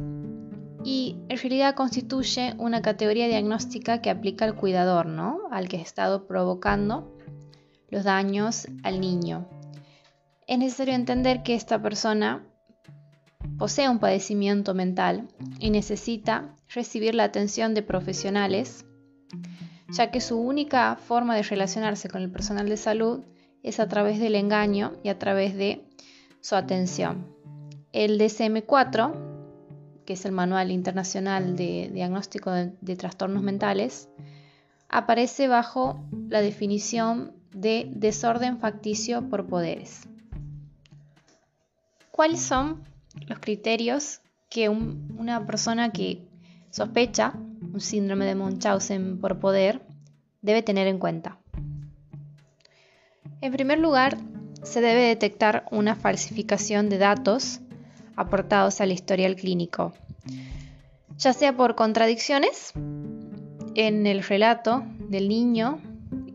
[SPEAKER 1] y en realidad constituye una categoría diagnóstica que aplica al cuidador, ¿no? Al que ha estado provocando los daños al niño. Es necesario entender que esta persona posee un padecimiento mental y necesita recibir la atención de profesionales ya que su única forma de relacionarse con el personal de salud es a través del engaño y a través de su atención. El DSM-4, que es el Manual Internacional de Diagnóstico de, Trastornos Mentales, aparece bajo la definición de desorden facticio por poderes. ¿Cuáles son los criterios que una persona que sospecha un síndrome de Munchausen por poder debe tener en cuenta? En primer lugar, se debe detectar una falsificación de datos aportados al historial clínico, ya sea por contradicciones en el relato del niño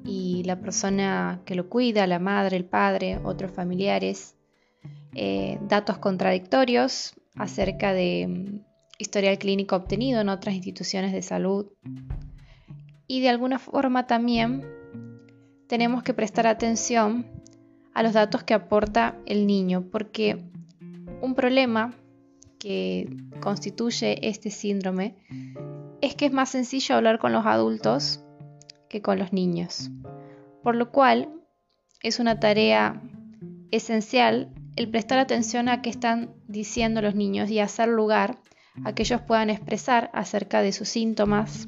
[SPEAKER 1] y la persona que lo cuida, la madre, el padre, otros familiares, eh, datos contradictorios acerca de historial clínico obtenido en otras instituciones de salud. Y de alguna forma también tenemos que prestar atención a los datos que aporta el niño, porque un problema que constituye este síndrome es que es más sencillo hablar con los adultos que con los niños, por lo cual es una tarea esencial el prestar atención a qué están diciendo los niños y hacer lugar a que ellos puedan expresar acerca de sus síntomas,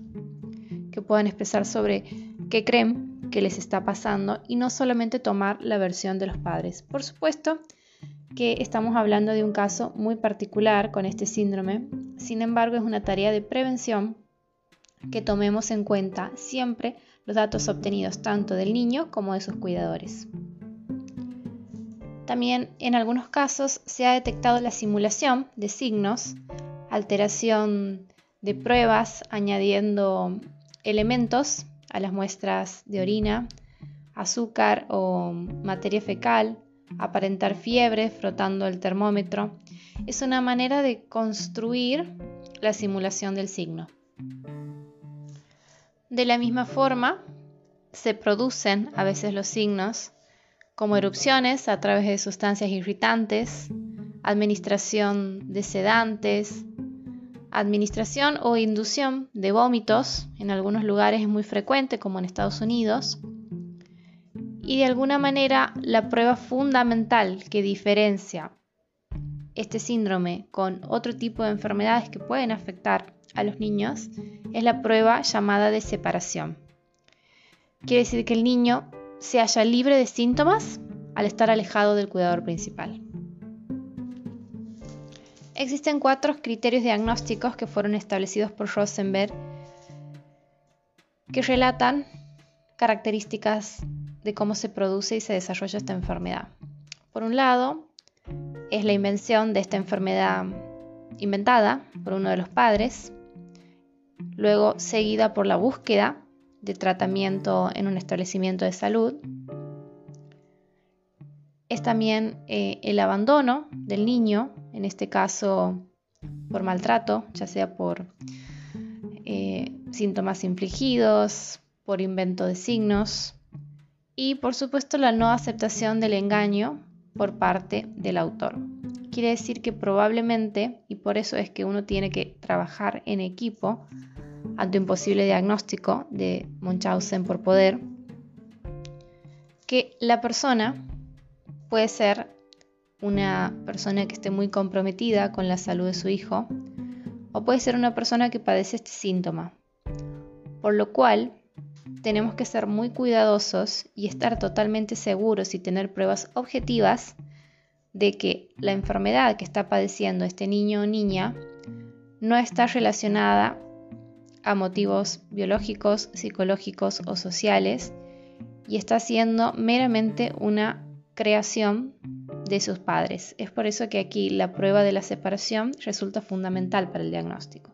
[SPEAKER 1] que puedan expresar sobre qué creen que les está pasando y no solamente tomar la versión de los padres. Por supuesto que estamos hablando de un caso muy particular con este síndrome, sin embargo es una tarea de prevención que tomemos en cuenta siempre los datos obtenidos tanto del niño como de sus cuidadores. También en algunos casos se ha detectado la simulación de signos, alteración de pruebas añadiendo elementos a las muestras de orina, azúcar o materia fecal, aparentar fiebre frotando el termómetro. Es una manera de construir la simulación del signo. De la misma forma, se producen a veces los signos como erupciones a través de sustancias irritantes, administración de sedantes, administración o inducción de vómitos, en algunos lugares es muy frecuente como en Estados Unidos, y de alguna manera la prueba fundamental que diferencia este síndrome con otro tipo de enfermedades que pueden afectar a los niños es la prueba llamada de separación. Quiere decir que el niño se halla libre de síntomas al estar alejado del cuidador principal. Existen cuatro criterios diagnósticos que fueron establecidos por Rosenberg que relatan características de cómo se produce y se desarrolla esta enfermedad. Por un lado, es la invención de esta enfermedad inventada por uno de los padres, luego seguida por la búsqueda de tratamiento en un establecimiento de salud. Es también eh, el abandono del niño, en este caso por maltrato, ya sea por eh, síntomas infligidos, por invento de signos y por supuesto la no aceptación del engaño por parte del autor. Quiere decir que probablemente, y por eso es que uno tiene que trabajar en equipo, ante un posible diagnóstico de Munchausen por poder, que la persona puede ser una persona que esté muy comprometida con la salud de su hijo o puede ser una persona que padece este síntoma. Por lo cual, tenemos que ser muy cuidadosos y estar totalmente seguros y tener pruebas objetivas de que la enfermedad que está padeciendo este niño o niña no está relacionada a motivos biológicos, psicológicos o sociales y está siendo meramente una creación de sus padres. Es por eso que aquí la prueba de la separación resulta fundamental para el diagnóstico.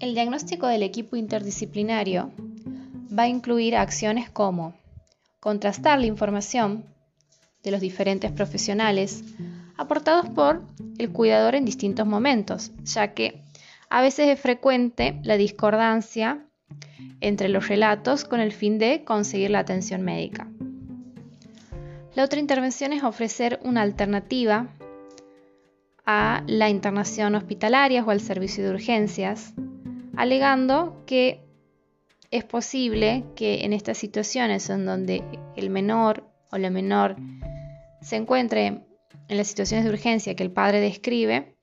[SPEAKER 1] El diagnóstico del equipo interdisciplinario va a incluir acciones como contrastar la información de los diferentes profesionales aportados por el cuidador en distintos momentos, ya que a veces es frecuente la discordancia entre los relatos con el fin de conseguir la atención médica. La otra intervención es ofrecer una alternativa a la internación hospitalaria o al servicio de urgencias, alegando que es posible que en estas situaciones en donde el menor o la menor se encuentre en las situaciones de urgencia que el padre describe,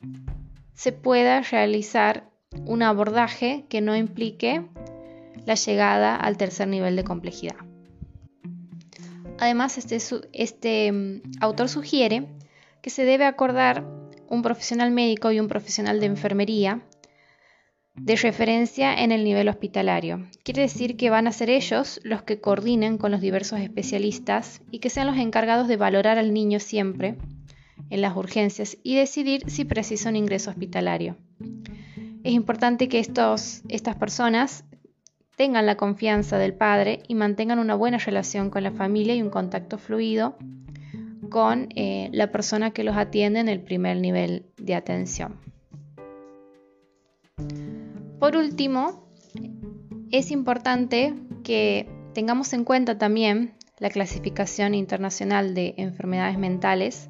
[SPEAKER 1] se pueda realizar un abordaje que no implique la llegada al tercer nivel de complejidad. Además, este, este mm, autor sugiere que se debe acordar un profesional médico y un profesional de enfermería de referencia en el nivel hospitalario. Quiere decir que van a ser ellos los que coordinen con los diversos especialistas y que sean los encargados de valorar al niño siempre en las urgencias y decidir si precisa un ingreso hospitalario. Es importante que estos, estas personas tengan la confianza del padre y mantengan una buena relación con la familia y un contacto fluido con eh, la persona que los atiende en el primer nivel de atención. Por último, es importante que tengamos en cuenta también la clasificación internacional de enfermedades mentales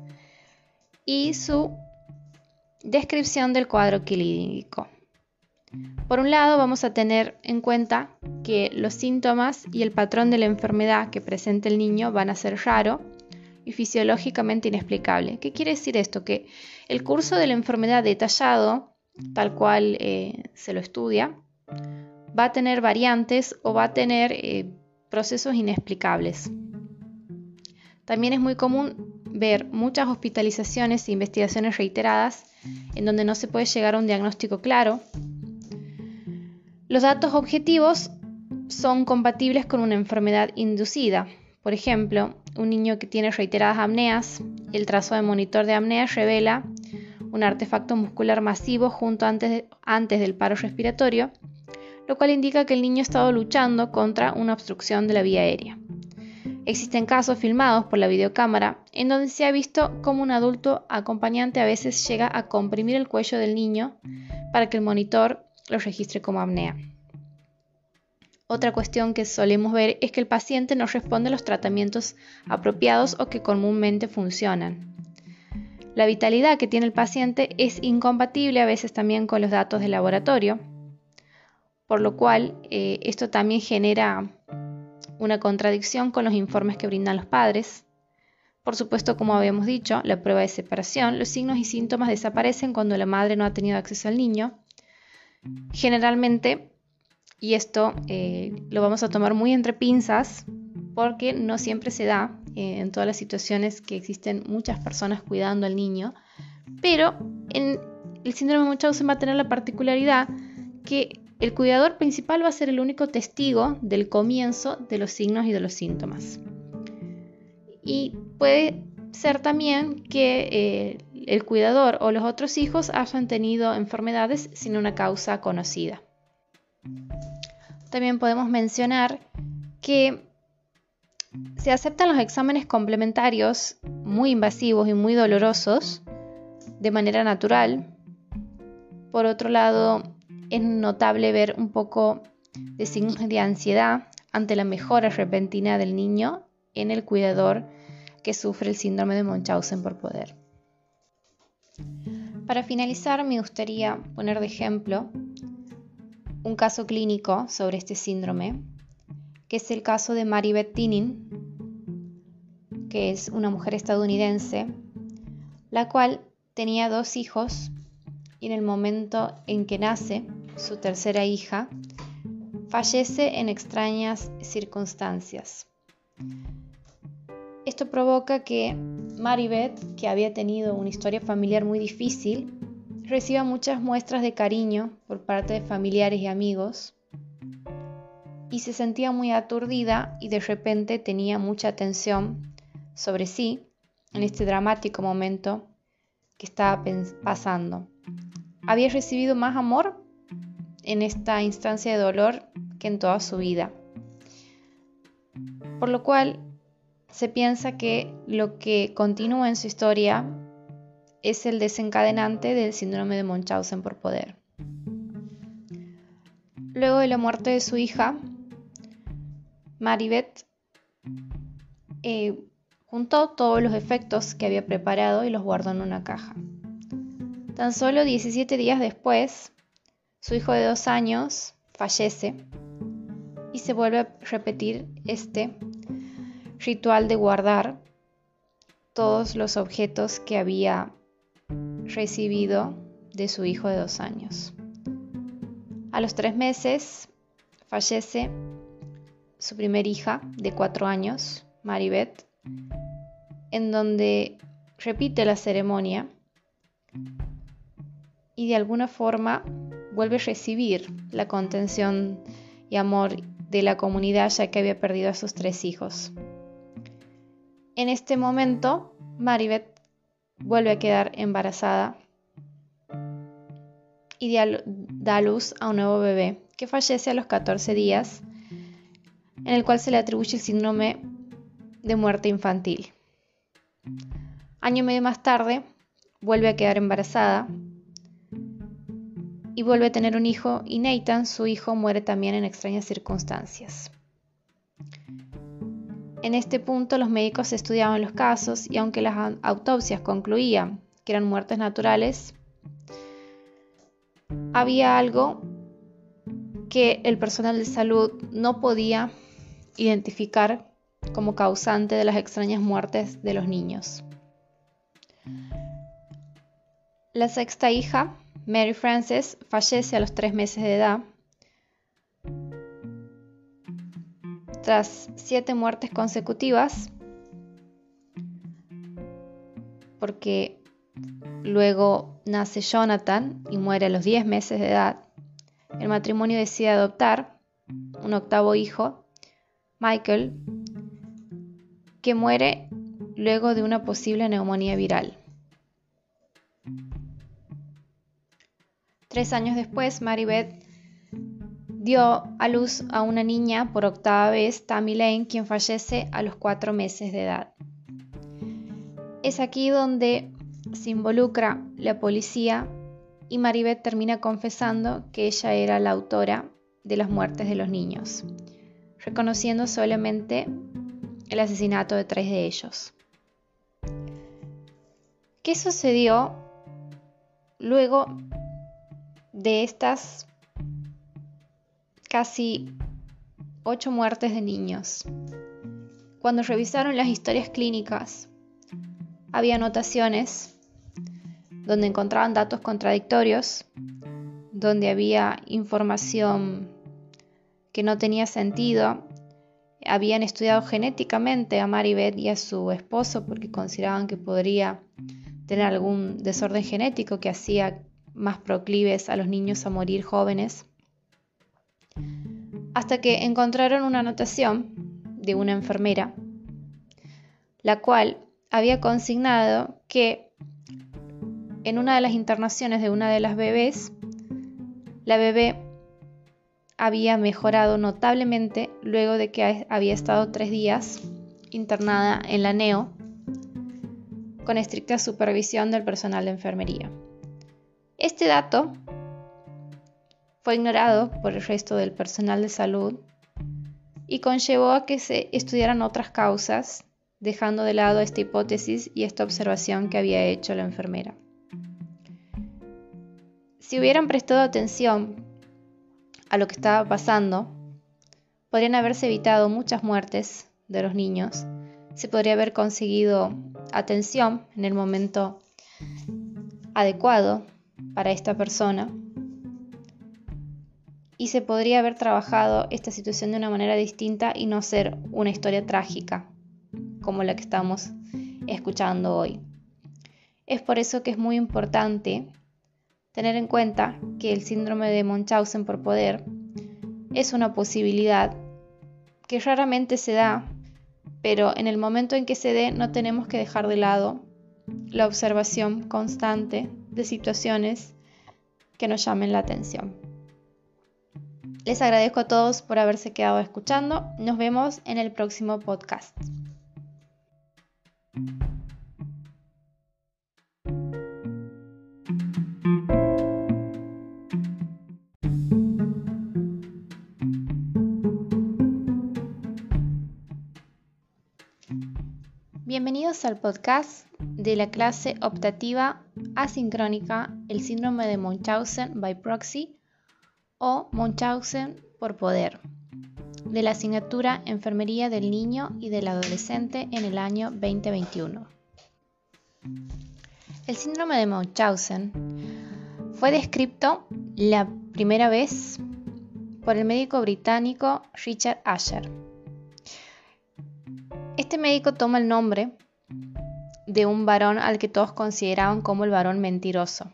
[SPEAKER 1] y su descripción del cuadro clínico. Por un lado, vamos a tener en cuenta que los síntomas y el patrón de la enfermedad que presenta el niño van a ser raro y fisiológicamente inexplicable. ¿Qué quiere decir esto? Que el curso de la enfermedad detallado, tal cual eh, se lo estudia, va a tener variantes o va a tener eh, procesos inexplicables. También es muy común ver muchas hospitalizaciones e investigaciones reiteradas en donde no se puede llegar a un diagnóstico claro. Los datos objetivos son compatibles con una enfermedad inducida. Por ejemplo, un niño que tiene reiteradas apneas, el trazo de monitor de apnea revela un artefacto muscular masivo junto antes, antes del paro respiratorio, lo cual indica que el niño ha estado luchando contra una obstrucción de la vía aérea. Existen casos filmados por la videocámara en donde se ha visto cómo un adulto acompañante a veces llega a comprimir el cuello del niño para que el monitor lo registre como apnea. Otra cuestión que solemos ver es que el paciente no responde a los tratamientos apropiados o que comúnmente funcionan. La vitalidad que tiene el paciente es incompatible a veces también con los datos de laboratorio, por lo cual eh, esto también genera una contradicción con los informes que brindan los padres. Por supuesto, como habíamos dicho, la prueba de separación, los signos y síntomas desaparecen cuando la madre no ha tenido acceso al niño. Generalmente y esto eh, lo vamos a tomar muy entre pinzas porque no siempre se da eh, en todas las situaciones que existen muchas personas cuidando al niño, pero en el síndrome de Munchausen va a tener la particularidad que el cuidador principal va a ser el único testigo del comienzo de los signos y de los síntomas. Y puede ser también que eh, el cuidador o los otros hijos hayan tenido enfermedades sin una causa conocida. También podemos mencionar que se aceptan los exámenes complementarios muy invasivos y muy dolorosos de manera natural. Por otro lado, es notable ver un poco de signos de ansiedad ante la mejora repentina del niño en el cuidador que sufre el síndrome de Munchausen por poder. Para finalizar, me gustaría poner de ejemplo un caso clínico sobre este síndrome, que es el caso de Maribeth Tinin, que es una mujer estadounidense, la cual tenía dos hijos y en el momento en que nace su tercera hija, fallece en extrañas circunstancias. Esto provoca que Maribeth, que había tenido una historia familiar muy difícil, reciba muchas muestras de cariño por parte de familiares y amigos y se sentía muy aturdida y de repente tenía mucha atención sobre sí en este dramático momento que estaba pasando. Había recibido más amor en esta instancia de dolor que en toda su vida. Por lo cual se piensa que lo que continúa en su historia es el desencadenante del síndrome de Munchausen por poder. Luego de la muerte de su hija, Maribeth eh, juntó todos los efectos que había preparado y los guardó en una caja. Tan solo 17 días después, su hijo de dos años fallece y se vuelve a repetir este ritual de guardar todos los objetos que había recibido de su hijo de dos años. A los tres meses fallece su primer hija de cuatro años Maribeth, en donde repite la ceremonia y de alguna forma vuelve a recibir la contención y amor de la comunidad ya que había perdido a sus tres hijos. En este momento, Maribeth vuelve a quedar embarazada y da luz a un nuevo bebé que fallece a los 14 días, en el cual se le atribuye el síndrome de muerte infantil. Año y medio más tarde, vuelve a quedar embarazada y vuelve a tener un hijo y Nathan, su hijo, muere también en extrañas circunstancias. En este punto los médicos estudiaban los casos y aunque las autopsias concluían que eran muertes naturales, había algo que el personal de salud no podía identificar como causante de las extrañas muertes de los niños. La sexta hija, Mary Frances, fallece a los tres meses de edad tras siete muertes consecutivas, porque luego nace Jonathan y muere a los 10 meses de edad, el matrimonio decide adoptar un octavo hijo, Michael, que muere luego de una posible neumonía viral. Tres años después, Maribeth dio a luz a una niña por octava vez, Tammy Lane, quien fallece a los cuatro meses de edad. Es aquí donde se involucra la policía y Maribeth termina confesando que ella era la autora de las muertes de los niños, reconociendo solamente el asesinato de tres de ellos. ¿Qué sucedió luego de estas casi ocho muertes de niños. Cuando revisaron las historias clínicas, había anotaciones donde encontraban datos contradictorios, donde había información que no tenía sentido. Habían estudiado genéticamente a Maribeth y a su esposo porque consideraban que podría tener algún desorden genético que hacía más proclives a los niños a morir jóvenes hasta que encontraron una anotación de una enfermera, la cual había consignado que en una de las internaciones de una de las bebés, la bebé había mejorado notablemente luego de que había estado tres días internada en la NEO con estricta supervisión del personal de enfermería. Este dato fue ignorado por el resto del personal de salud y conllevó a que se estudiaran otras causas, dejando de lado esta hipótesis y esta observación que había hecho la enfermera. Si hubieran prestado atención a lo que estaba pasando, podrían haberse evitado muchas muertes de los niños, se podría haber conseguido atención en el momento adecuado para esta persona y se podría haber trabajado esta situación de una manera distinta y no ser una historia trágica como la que estamos escuchando hoy. Es por eso que es muy importante tener en cuenta que el síndrome de Munchausen por poder es una posibilidad que raramente se da, pero en el momento en que se dé no tenemos que dejar de lado la observación constante de situaciones que nos llamen la atención. Les agradezco a todos por haberse quedado escuchando. Nos vemos en el próximo podcast. Bienvenidos al podcast de la clase optativa asincrónica El síndrome de Munchausen by proxy o Munchausen por poder, de la asignatura Enfermería del Niño y del Adolescente en el año 2021. El síndrome de Munchausen fue descrito la primera vez por el médico británico Richard Asher. Este médico toma el nombre de un varón al que todos consideraban como el varón mentiroso,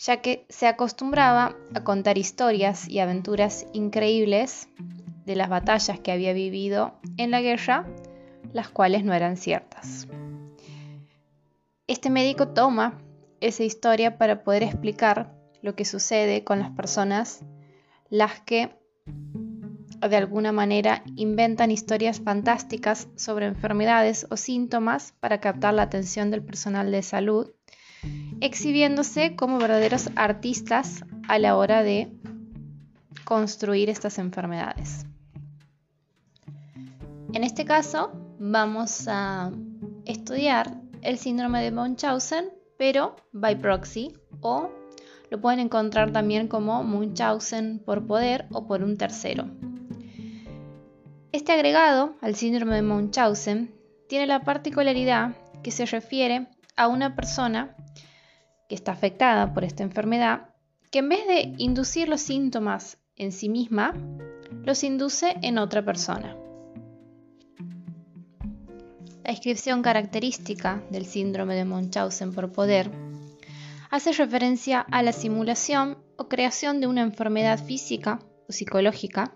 [SPEAKER 1] ya que se acostumbraba a contar historias y aventuras increíbles de las batallas que había vivido en la guerra, las cuales no eran ciertas. Este médico toma esa historia para poder explicar lo que sucede con las personas las que de alguna manera inventan historias fantásticas sobre enfermedades o síntomas para captar la atención del personal de salud, exhibiéndose como verdaderos artistas a la hora de construir estas enfermedades. En este caso, vamos a estudiar el síndrome de Munchausen, pero by proxy o lo pueden encontrar también como Munchausen por poder o por un tercero. Este agregado al síndrome de Munchausen tiene la particularidad que se refiere a una persona que está afectada por esta enfermedad que en vez de inducir los síntomas en sí misma, los induce en otra persona. La descripción característica del síndrome de Munchausen por poder hace referencia a la simulación o creación de una enfermedad física o psicológica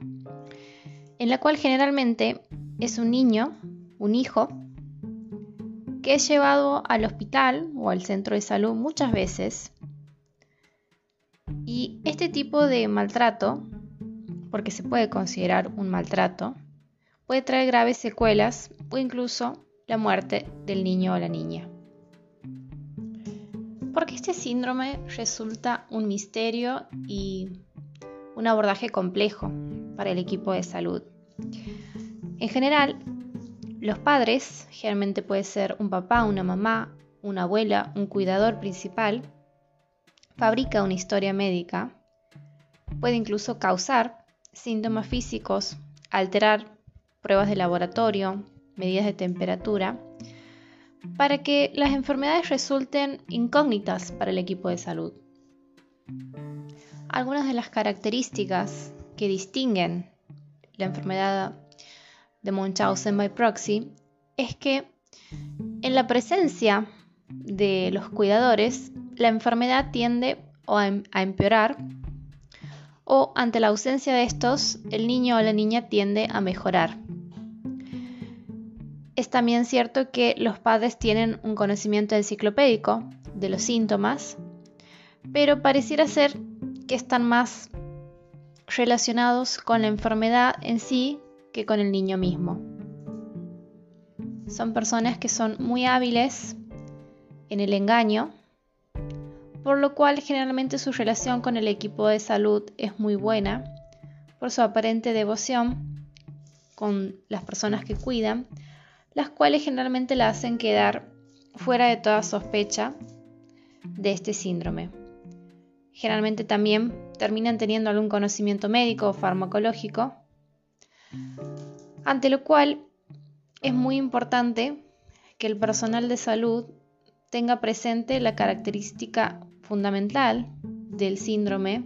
[SPEAKER 1] en la cual generalmente es un niño, un hijo, que es llevado al hospital o al centro de salud muchas veces. Y este tipo de maltrato, porque se puede considerar un maltrato, puede traer graves secuelas o incluso la muerte del niño o la niña. Porque este síndrome resulta un misterio y un abordaje complejo para el equipo de salud. En general, los padres, generalmente puede ser un papá, una mamá, una abuela, un cuidador principal, fabrica una historia médica, puede incluso causar síntomas físicos, alterar pruebas de laboratorio, medidas de temperatura, para que las enfermedades resulten incógnitas para el equipo de salud. Algunas de las características que distinguen la enfermedad de Munchausen by proxy es que en la presencia de los cuidadores, la enfermedad tiende em, a empeorar o ante la ausencia de estos, el niño o la niña tiende a mejorar. Es también cierto que los padres tienen un conocimiento enciclopédico de los síntomas, pero pareciera ser que están más relacionados con la enfermedad en sí que con el niño mismo. Son personas que son muy hábiles en el engaño, por lo cual generalmente su relación con el equipo de salud es muy buena, por su aparente devoción con las personas que cuidan, las cuales generalmente la hacen quedar fuera de toda sospecha de este síndrome. Generalmente también terminan teniendo algún conocimiento médico o farmacológico, ante lo cual es muy importante que el personal de salud tenga presente la característica fundamental del síndrome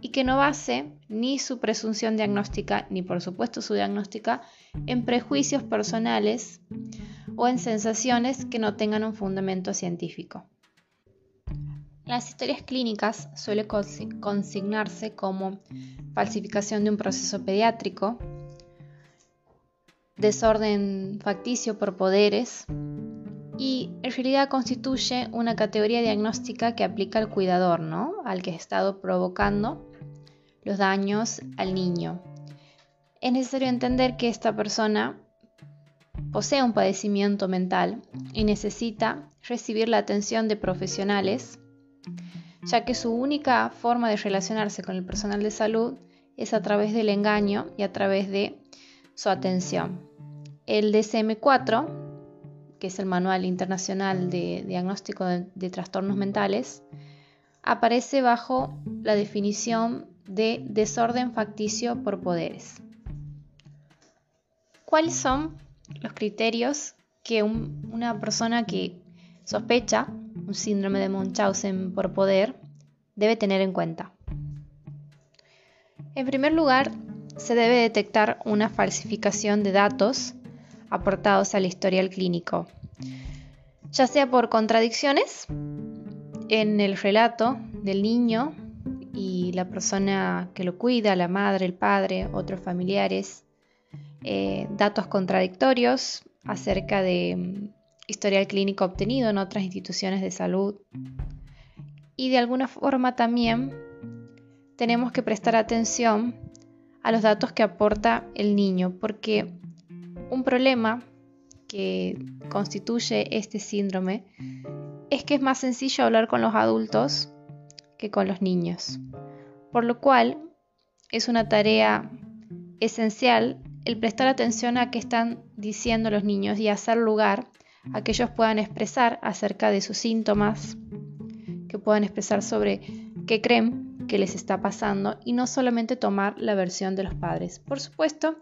[SPEAKER 1] y que no base ni su presunción diagnóstica ni por supuesto su diagnóstica en prejuicios personales o en sensaciones que no tengan un fundamento científico. Las historias clínicas suele consignarse como falsificación de un proceso pediátrico, desorden facticio por poderes y en realidad constituye una categoría diagnóstica que aplica al cuidador, ¿no? Al que ha estado provocando los daños al niño. Es necesario entender que esta persona posee un padecimiento mental y necesita recibir la atención de profesionales ya que su única forma de relacionarse con el personal de salud es a través del engaño y a través de su atención. El DSM-4, que es el Manual Internacional de Diagnóstico de, Trastornos Mentales, aparece bajo la definición de desorden facticio por poderes. ¿Cuáles son los criterios que una persona que sospecha un síndrome de Munchausen por poder, debe tener en cuenta. En primer lugar, se debe detectar una falsificación de datos aportados al historial clínico, ya sea por contradicciones en el relato del niño y la persona que lo cuida, la madre, el padre, otros familiares, eh, datos contradictorios acerca de mm, historial clínico obtenido en otras instituciones de salud. Y de alguna forma también tenemos que prestar atención a los datos que aporta el niño porque un problema que constituye este síndrome es que es más sencillo hablar con los adultos que con los niños, por lo cual es una tarea esencial el prestar atención a qué están diciendo los niños y hacer lugar a que ellos puedan expresar acerca de sus síntomas, que puedan expresar sobre qué creen que les está pasando y no solamente tomar la versión de los padres. Por supuesto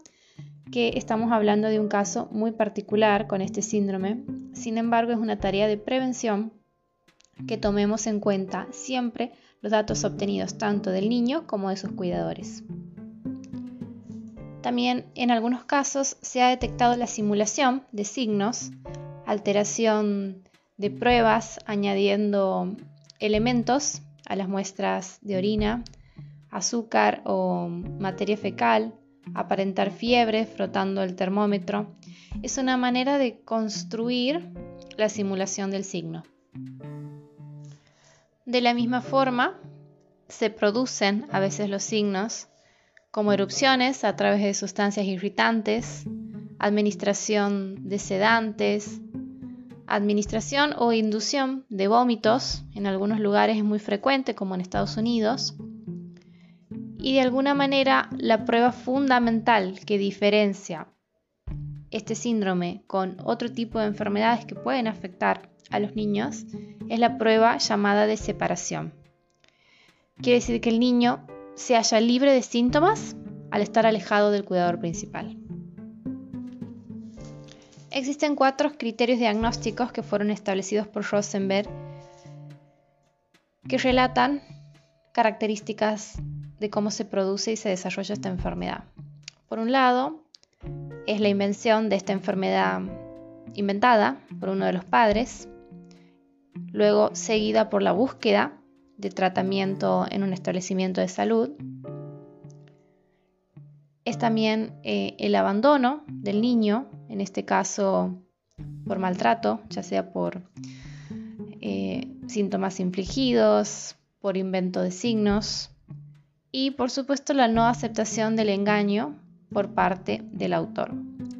[SPEAKER 1] que estamos hablando de un caso muy particular con este síndrome, sin embargo es una tarea de prevención que tomemos en cuenta siempre los datos obtenidos tanto del niño como de sus cuidadores. También en algunos casos se ha detectado la simulación de signos, alteración de pruebas añadiendo elementos a las muestras de orina, azúcar o materia fecal, aparentar fiebre frotando el termómetro. Es una manera de construir la simulación del signo. De la misma forma, se producen a veces los signos como erupciones a través de sustancias irritantes, administración de sedantes, administración o inducción de vómitos, en algunos lugares es muy frecuente como en Estados Unidos, y de alguna manera la prueba fundamental que diferencia este síndrome con otro tipo de enfermedades que pueden afectar a los niños es la prueba llamada de separación. Quiere decir que el niño se halla libre de síntomas al estar alejado del cuidador principal. Existen cuatro criterios diagnósticos que fueron establecidos por Rosenberg que relatan características de cómo se produce y se desarrolla esta enfermedad. Por un lado, es la invención de esta enfermedad inventada por uno de los padres, luego seguida por la búsqueda de tratamiento en un establecimiento de salud. Es también eh, el abandono del niño, en este caso por maltrato, ya sea por eh, síntomas infligidos, por invento de signos y por supuesto la no aceptación del engaño por parte del autor.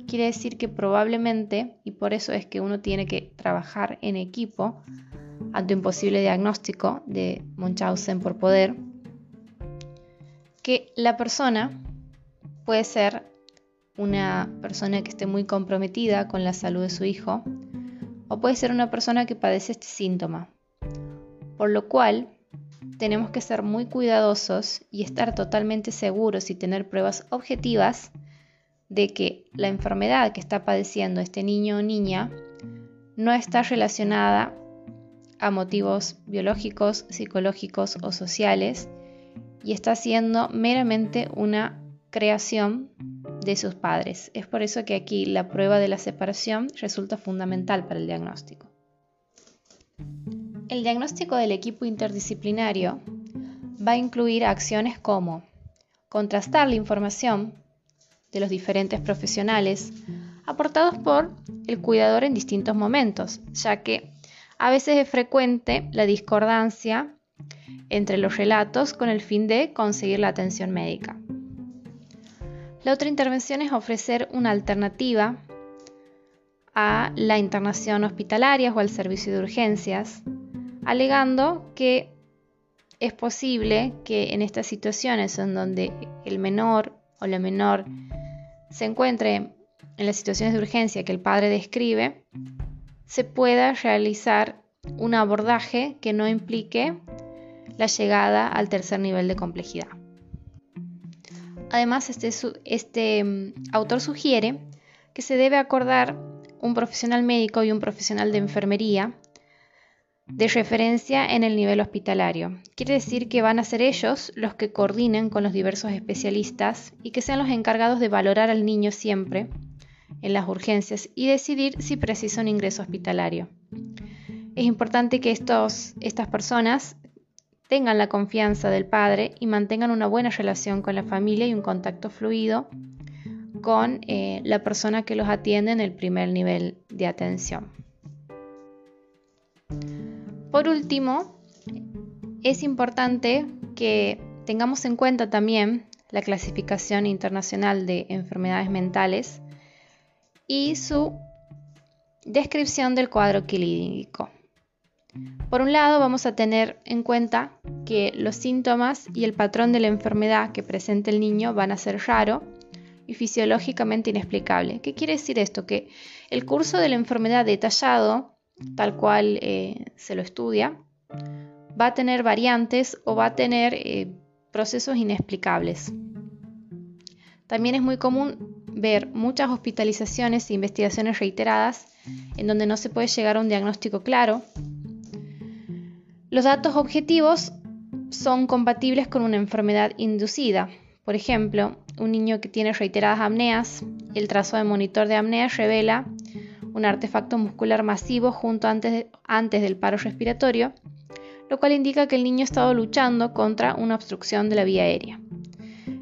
[SPEAKER 1] Quiere decir que probablemente, y por eso es que uno tiene que trabajar en equipo, ante un posible diagnóstico de Munchausen por poder, que la persona puede ser una persona que esté muy comprometida con la salud de su hijo o puede ser una persona que padece este síntoma. Por lo cual, tenemos que ser muy cuidadosos y estar totalmente seguros y tener pruebas objetivas de que la enfermedad que está padeciendo este niño o niña no está relacionada a motivos biológicos, psicológicos o sociales y está siendo meramente una creación de sus padres. Es por eso que aquí la prueba de la separación resulta fundamental para el diagnóstico. El diagnóstico del equipo interdisciplinario va a incluir acciones como contrastar la información de los diferentes profesionales aportados por el cuidador en distintos momentos, ya que a veces es frecuente la discordancia entre los relatos con el fin de conseguir la atención médica. La otra intervención es ofrecer una alternativa a la internación hospitalaria o al servicio de urgencias, alegando que es posible que en estas situaciones en donde el menor o la menor se encuentre en las situaciones de urgencia que el padre describe, se pueda realizar un abordaje que no implique la llegada al tercer nivel de complejidad. Además, este, este mm, autor sugiere que se debe acordar un profesional médico y un profesional de enfermería de referencia en el nivel hospitalario. Quiere decir que van a ser ellos los que coordinen con los diversos especialistas y que sean los encargados de valorar al niño siempre en las urgencias y decidir si precisa un ingreso hospitalario. Es importante que estos, estas personas tengan la confianza del padre y mantengan una buena relación con la familia y un contacto fluido con eh, la persona que los atiende en el primer nivel de atención. Por último, es importante que tengamos en cuenta también la clasificación internacional de enfermedades mentales y su descripción del cuadro clínico. Por un lado, vamos a tener en cuenta que los síntomas y el patrón de la enfermedad que presenta el niño van a ser raro y fisiológicamente inexplicable. ¿Qué quiere decir esto? Que el curso de la enfermedad detallado, tal cual eh, se lo estudia, va a tener variantes o va a tener eh, procesos inexplicables. También es muy común ver muchas hospitalizaciones e investigaciones reiteradas en donde no se puede llegar a un diagnóstico claro. Los datos objetivos son compatibles con una enfermedad inducida. Por ejemplo, un niño que tiene reiteradas apneas, el trazo de monitor de apnea revela un artefacto muscular masivo junto antes, del paro respiratorio, lo cual indica que el niño ha estado luchando contra una obstrucción de la vía aérea.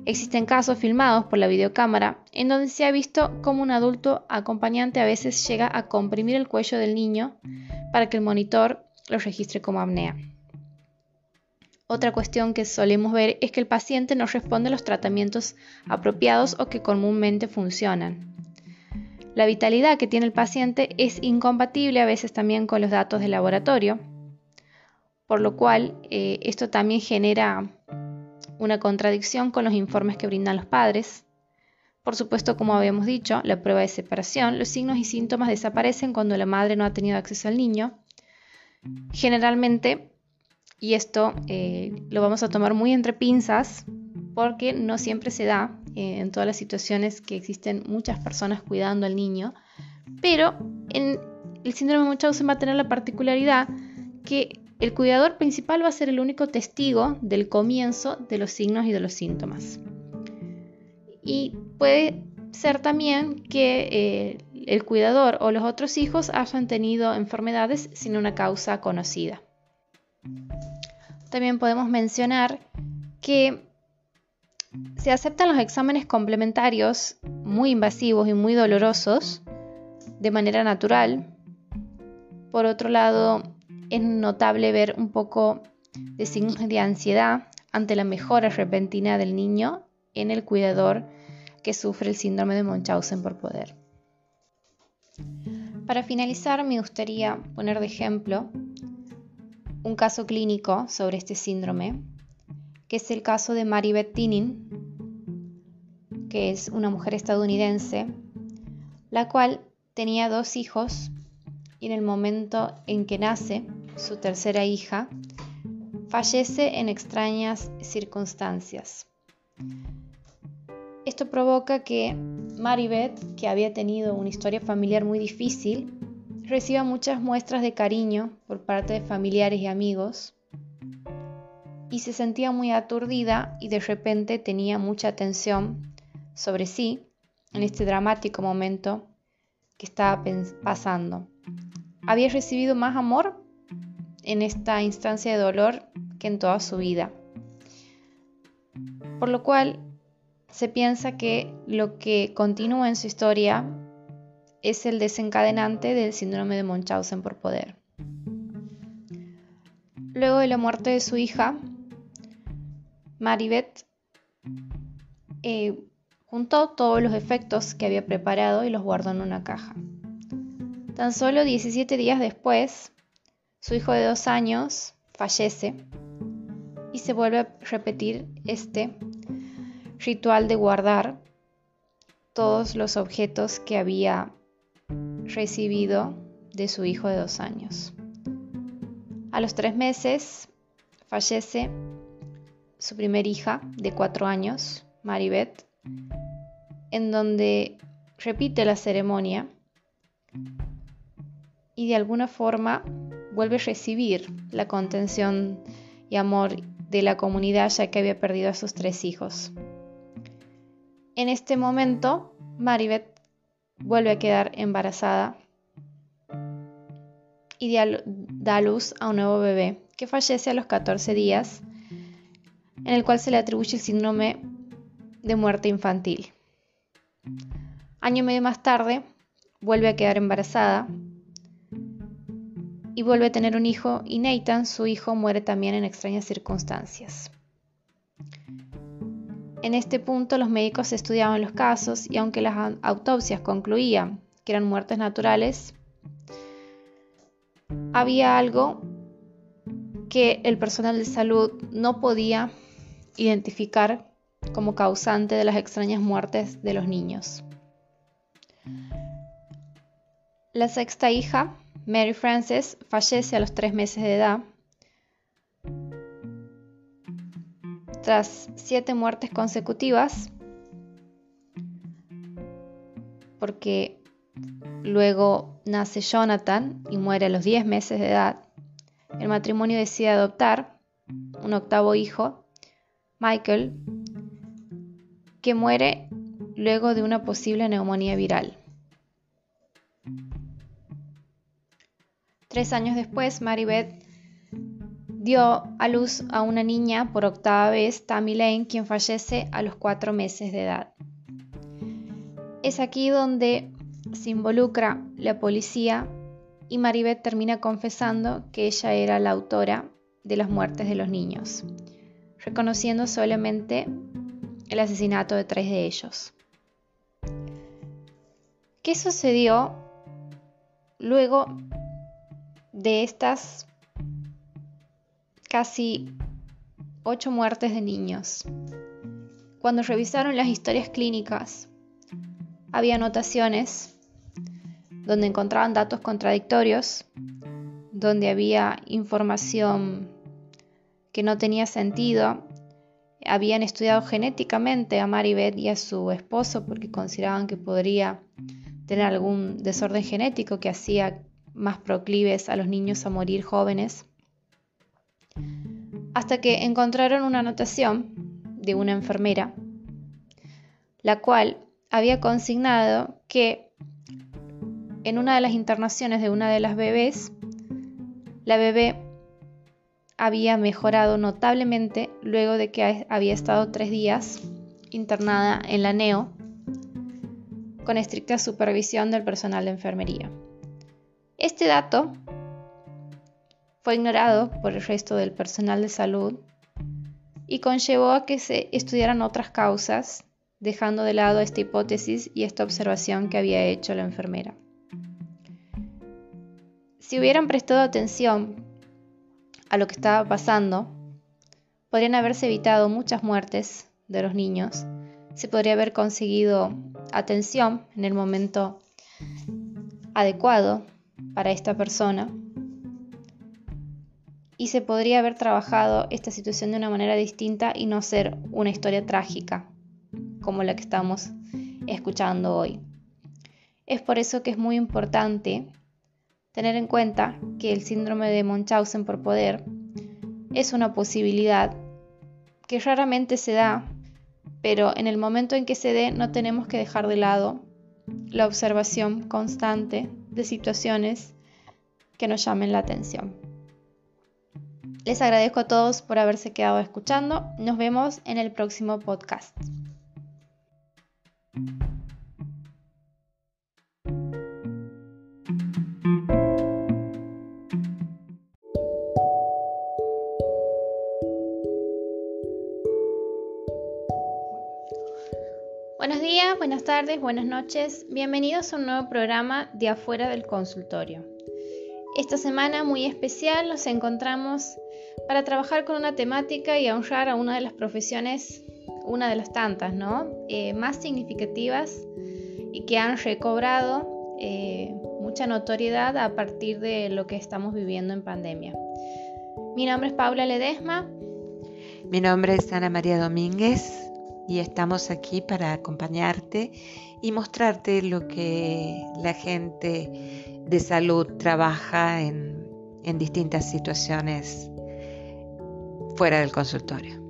[SPEAKER 1] Existen casos filmados por la videocámara en donde se ha visto cómo un adulto acompañante a veces llega a comprimir el cuello del niño para que el monitor lo registre como apnea. Otra cuestión que solemos ver es que el paciente no responde a los tratamientos apropiados o que comúnmente funcionan. La vitalidad que tiene el paciente es incompatible a veces también con los datos de laboratorio, por lo cual eh, esto también genera una contradicción con los informes que brindan los padres. Por supuesto, como habíamos dicho, la prueba de separación, los signos y síntomas desaparecen cuando la madre no ha tenido acceso al niño. Generalmente y esto eh, lo vamos a tomar muy entre pinzas porque no siempre se da eh, en todas las situaciones que existen muchas personas cuidando al niño, pero el síndrome de Munchausen va a tener la particularidad que el cuidador principal va a ser el único testigo del comienzo de los signos y de los síntomas. Y puede ser también que eh, el cuidador o los otros hijos hayan tenido enfermedades sin una causa conocida. También podemos mencionar que se aceptan los exámenes complementarios muy invasivos y muy dolorosos de manera natural. Por otro lado, es notable ver un poco de signos de ansiedad ante la mejora repentina del niño en el cuidador que sufre el síndrome de Munchausen por poder. Para finalizar, me gustaría poner de ejemplo un caso clínico sobre este síndrome, que es el caso de Maribeth Tinin, que es una mujer estadounidense, la cual tenía dos hijos y en el momento en que nace su tercera hija, fallece en extrañas circunstancias. Esto provoca que Maribeth, que había tenido una historia familiar muy difícil, reciba muchas muestras de cariño por parte de familiares y amigos y se sentía muy aturdida y de repente tenía mucha atención sobre sí en este dramático momento que estaba pasando. Había recibido más amor en esta instancia de dolor que en toda su vida. Por lo cual se piensa que lo que continúa en su historia es el desencadenante del síndrome de Munchausen por poder. Luego de la muerte de su hija, Maribeth eh, juntó todos los efectos que había preparado y los guardó en una caja. Tan solo 17 días después, su hijo de dos años fallece y se vuelve a repetir este ritual de guardar todos los objetos que había recibido de su hijo de dos años. A los tres meses fallece su primer hija de cuatro años, Maribeth, en donde repite la ceremonia y de alguna forma vuelve a recibir la contención y amor de la comunidad ya que había perdido a sus tres hijos. En este momento, Maribeth vuelve a quedar embarazada y da luz a un nuevo bebé que fallece a los 14 días, en el cual se le atribuye el síndrome de muerte infantil. Año y medio más tarde, vuelve a quedar embarazada y vuelve a tener un hijo y Nathan, su hijo, muere también en extrañas circunstancias. En este punto los médicos estudiaban los casos y aunque las autopsias concluían que eran muertes naturales, había algo que el personal de salud no podía identificar como causante de las extrañas muertes de los niños. La sexta hija, Mary Frances, fallece a los tres meses de edad tras siete muertes consecutivas, porque luego nace Jonathan y muere a los 10 meses de edad, el matrimonio decide adoptar un octavo hijo, Michael, que muere luego de una posible neumonía viral. Tres años después, Maribeth dio a luz a una niña por octava vez, Tammy Lane, quien fallece a los cuatro meses de edad. Es aquí donde se involucra la policía y Maribeth termina confesando que ella era la autora de las muertes de los niños, reconociendo solamente el asesinato de tres de ellos. ¿Qué sucedió luego de estas casi ocho muertes de niños. Cuando revisaron las historias clínicas, había anotaciones donde encontraban datos contradictorios, donde había información que no tenía sentido. Habían estudiado genéticamente a Maribeth y a su esposo porque consideraban que podría tener algún desorden genético que hacía más proclives a los niños a morir jóvenes hasta que encontraron una anotación de una enfermera, la cual había consignado que en una de las internaciones de una de las bebés, la bebé había mejorado notablemente luego de que había estado tres días internada en la NEO con estricta supervisión del personal de enfermería. Este dato fue ignorado por el resto del personal de salud y conllevó a que se estudiaran otras causas, dejando de lado esta hipótesis y esta observación que había hecho la enfermera. Si hubieran prestado atención a lo que estaba pasando, podrían haberse evitado muchas muertes de los niños, se podría haber conseguido atención en el momento adecuado para esta persona y se podría haber trabajado esta situación de una manera distinta y no ser una historia trágica como la que estamos escuchando hoy. Es por eso que es muy importante tener en cuenta que el síndrome de Munchausen por poder es una posibilidad que raramente se da, pero en el momento en que se dé no tenemos que dejar de lado la observación constante de situaciones que nos llamen la atención. Les agradezco a todos por haberse quedado escuchando. Nos vemos en el próximo podcast. Buenos días, buenas tardes, buenas noches. Bienvenidos a un nuevo programa de Afuera del Consultorio. Esta semana muy especial nos encontramos para trabajar con una temática y honrar a una de las profesiones, una de las tantas, ¿no? Eh, más significativas y que han recobrado eh, mucha notoriedad a partir de lo que estamos viviendo en pandemia. Mi nombre es Paula Ledesma.
[SPEAKER 2] Mi nombre es Ana María Domínguez y estamos aquí para acompañarte y mostrarte lo que la gente de salud trabaja en, en distintas situaciones fuera del consultorio.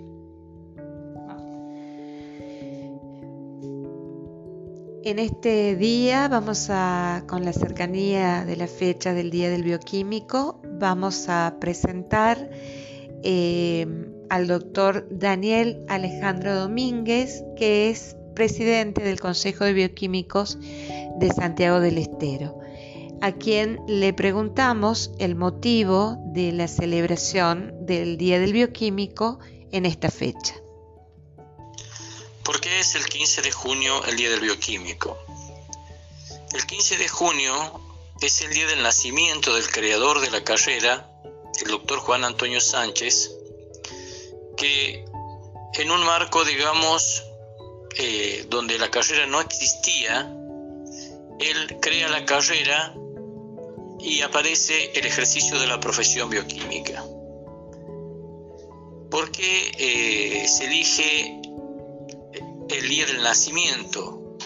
[SPEAKER 2] En este día vamos a, con la cercanía de la fecha del Día del Bioquímico, vamos a presentar eh, al doctor Daniel Alejandro Domínguez, que es presidente del Consejo de Bioquímicos de Santiago del Estero, a quien le preguntamos el motivo de la celebración del Día del Bioquímico en esta fecha.
[SPEAKER 4] ¿Por qué es el 15 de junio el Día del Bioquímico? El 15 de junio es el día del nacimiento del creador de la carrera, el doctor Juan Antonio Sánchez, que en un marco, digamos, eh, donde la carrera no existía, él crea la carrera y aparece el ejercicio de la profesión bioquímica. ¿Por qué eh, se elige el día del nacimiento?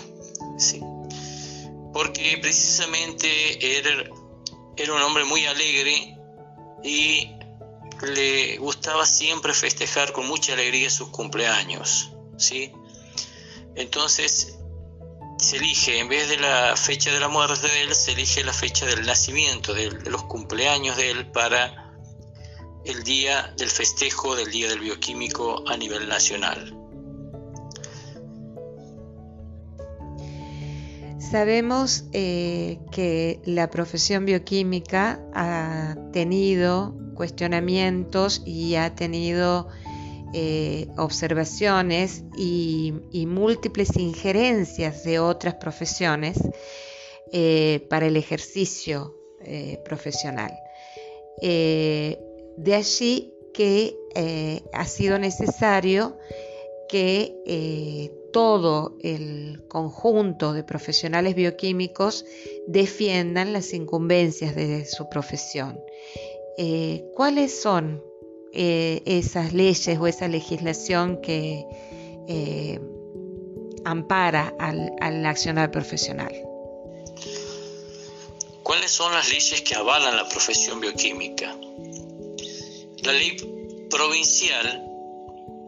[SPEAKER 4] Porque precisamente era, era un hombre muy alegre y le gustaba siempre festejar con mucha alegría sus cumpleaños. ¿sí? Entonces se elige, en vez de la fecha de la muerte de él, se elige la fecha del nacimiento, de, los cumpleaños de él para el día del festejo del Día del Bioquímico a nivel nacional.
[SPEAKER 2] Sabemos eh, que la profesión bioquímica ha tenido cuestionamientos y ha tenido eh, observaciones y, múltiples injerencias de otras profesiones eh, para el ejercicio profesional. de allí que ha sido necesario que todo el conjunto de profesionales bioquímicos defiendan las incumbencias de su profesión. ¿Cuáles son eh, esas leyes o esa legislación que eh, ampara al, al accionar profesional.
[SPEAKER 4] ¿Cuáles son las leyes que avalan la profesión bioquímica? La ley provincial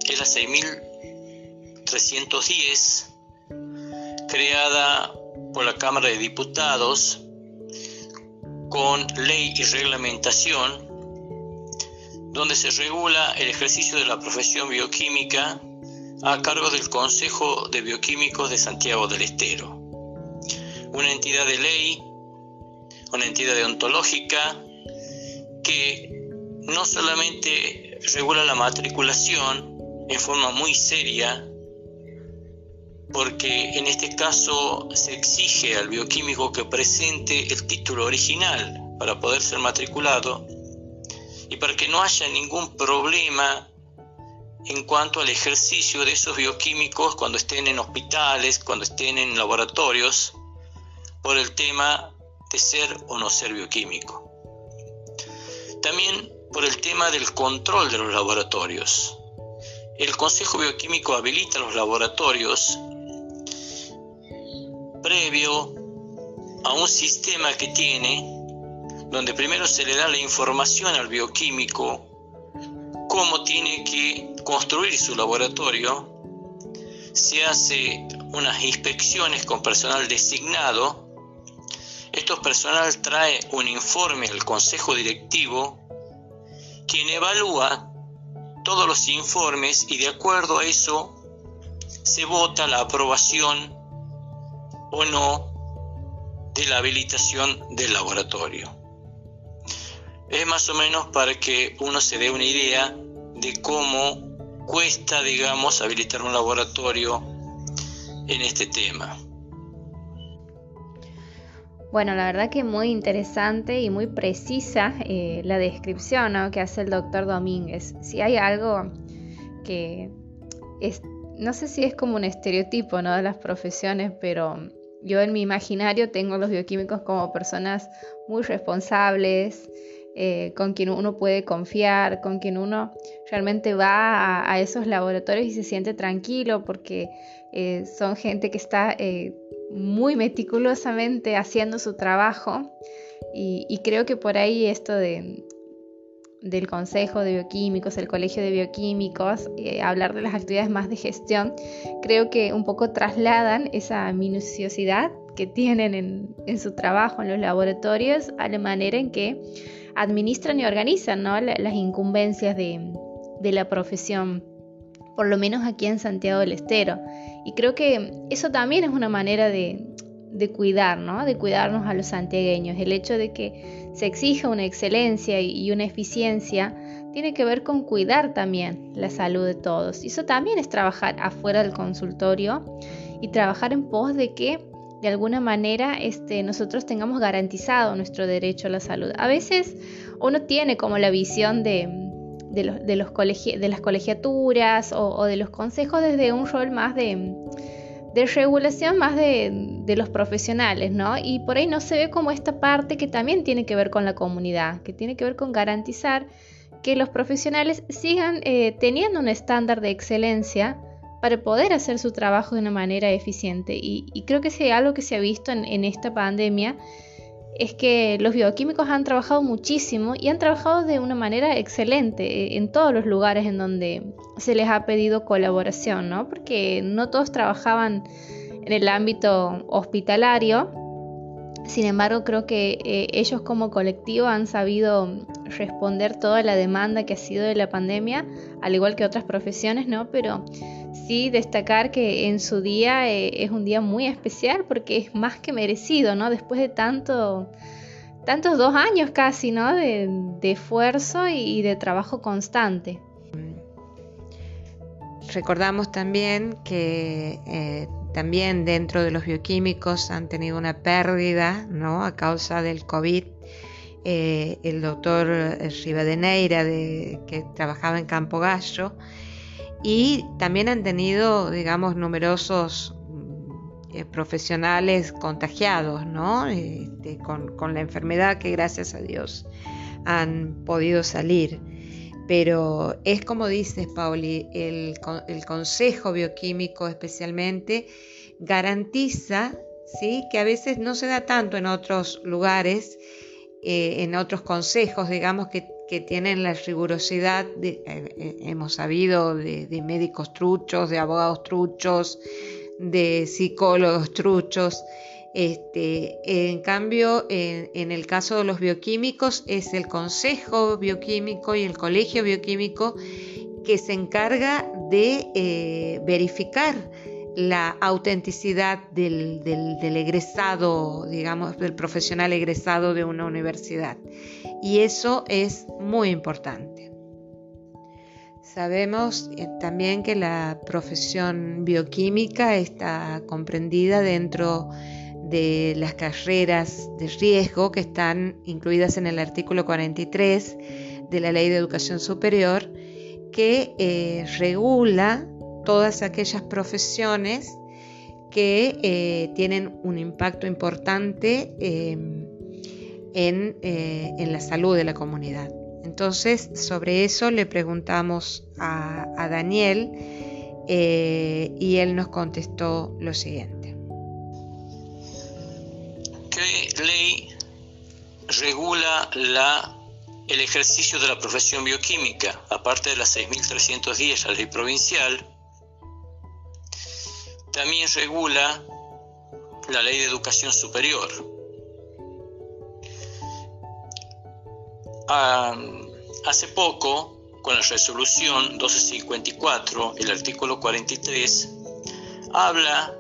[SPEAKER 4] es la 6310, creada por la Cámara de Diputados con ley y reglamentación donde se regula el ejercicio de la profesión bioquímica a cargo del Consejo de Bioquímicos de Santiago del Estero, una entidad de ley, una entidad deontológica que no solamente regula la matriculación en forma muy seria, porque en este caso se exige al bioquímico que presente el título original para poder ser matriculado, y para que no haya ningún problema en cuanto al ejercicio de esos bioquímicos cuando estén en hospitales, cuando estén en laboratorios, por el tema de ser o no ser bioquímico. También por el tema del control de los laboratorios. El Consejo Bioquímico habilita los laboratorios previo a un sistema que tiene donde primero se le da la información al bioquímico cómo tiene que construir su laboratorio, se hace unas inspecciones con personal designado, Esto personal trae un informe al consejo directivo, quien evalúa todos los informes y de acuerdo a eso se vota la aprobación o no de la habilitación del laboratorio es más o menos para que uno se dé una idea de cómo cuesta, digamos, habilitar un laboratorio en este tema.
[SPEAKER 1] Bueno, la verdad que muy interesante y muy precisa eh, la descripción que hace el doctor Domínguez. Si hay algo que es, no sé si es como un estereotipo ¿no? de las profesiones, pero yo en mi imaginario tengo a los bioquímicos como personas muy responsables, eh, con quien uno puede confiar, con quien uno realmente va a, esos laboratorios y se siente tranquilo porque eh, son gente que está eh, muy meticulosamente haciendo su trabajo. Y, creo que por ahí esto de, del Consejo de Bioquímicos, el Colegio de Bioquímicos, eh, hablar de las actividades más de gestión, creo que un poco trasladan esa minuciosidad que tienen en, su trabajo en los laboratorios a la manera en que administran y organizan las incumbencias de, de la profesión, por lo menos aquí en Santiago del Estero. Y creo que eso también es una manera de, de cuidar, ¿no? De cuidarnos a los santiagueños. El hecho de que se exija una excelencia y una eficiencia tiene que ver con cuidar también la salud de todos. Y eso también es trabajar afuera del consultorio y trabajar en pos de que de alguna manera este, nosotros tengamos garantizado nuestro derecho a la salud. A veces uno tiene como la visión de, de, los, de, las colegiaturas o de los consejos desde un rol más de de regulación más de, los profesionales, ¿no? Y por ahí no se ve como esta parte que también tiene que ver con la comunidad, que tiene que ver con garantizar que los profesionales sigan eh, teniendo un estándar de excelencia para poder hacer su trabajo de una manera eficiente. Y, creo que es algo que se ha visto en esta pandemia es que los bioquímicos han trabajado muchísimo y han trabajado de una manera excelente eh, en todos los lugares en donde se les ha pedido colaboración, ¿no? Porque no todos trabajaban en el ámbito hospitalario. Sin embargo, creo que eh, ellos como colectivo han sabido responder toda la demanda que ha sido de la pandemia, al igual que otras profesiones, ¿no? Pero sí destacar que en su día eh, es un día muy especial porque es más que merecido, ¿no? Después de tanto, tantos dos años casi, ¿no? De, esfuerzo y de trabajo constante.
[SPEAKER 2] Recordamos también que eh, también dentro de los bioquímicos han tenido una pérdida, ¿no? A causa del COVID. Eh, el doctor Rivadeneira, de, que trabajaba en Campo Gallo, y también han tenido, digamos, numerosos mm, eh, profesionales contagiados, ¿no? Este, con, la enfermedad que gracias a Dios han podido salir. Pero es como dices, Pauli, el, consejo bioquímico especialmente garantiza ¿sí? que a veces no se da tanto en otros lugares, eh, en otros consejos, digamos, que tienen la rigurosidad, eh, eh, hemos sabido, de, médicos truchos, de abogados truchos, de psicólogos truchos. Este, en cambio, en, el caso de los bioquímicos, es el Consejo Bioquímico y el Colegio Bioquímico que se encarga de eh, verificar la autenticidad del, egresado, digamos, del profesional egresado de una universidad. Y eso es muy importante. Sabemos eh, también que la profesión bioquímica está comprendida dentro de las carreras de riesgo que están incluidas en el artículo 43 de la Ley de Educación Superior, que eh, regula todas aquellas profesiones que eh, tienen un impacto importante em, eh, en, la salud de la comunidad. Entonces, sobre eso le preguntamos a, Daniel eh, y él nos contestó lo siguiente.
[SPEAKER 4] ¿Qué ley regula la, el ejercicio de la profesión bioquímica? Aparte de la 6.310, la ley provincial, también regula la ley de educación superior. hace poco, con la resolución 1254, el artículo 43, habla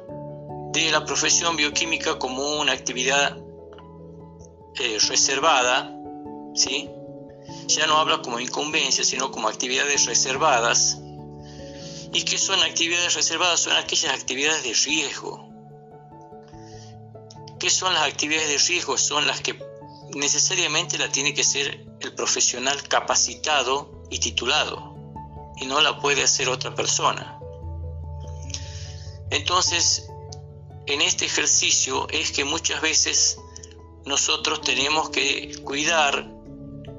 [SPEAKER 4] de la profesión bioquímica como una actividad eh, reservada, ¿sí? ya no habla como incumbencia, sino como actividades reservadas ¿Y qué son actividades reservadas? Son aquellas actividades de riesgo. ¿Qué son las actividades de riesgo? Son las que necesariamente la tiene que ser el profesional capacitado y titulado y no la puede hacer otra persona. Entonces, en este ejercicio es que muchas veces nosotros tenemos que cuidar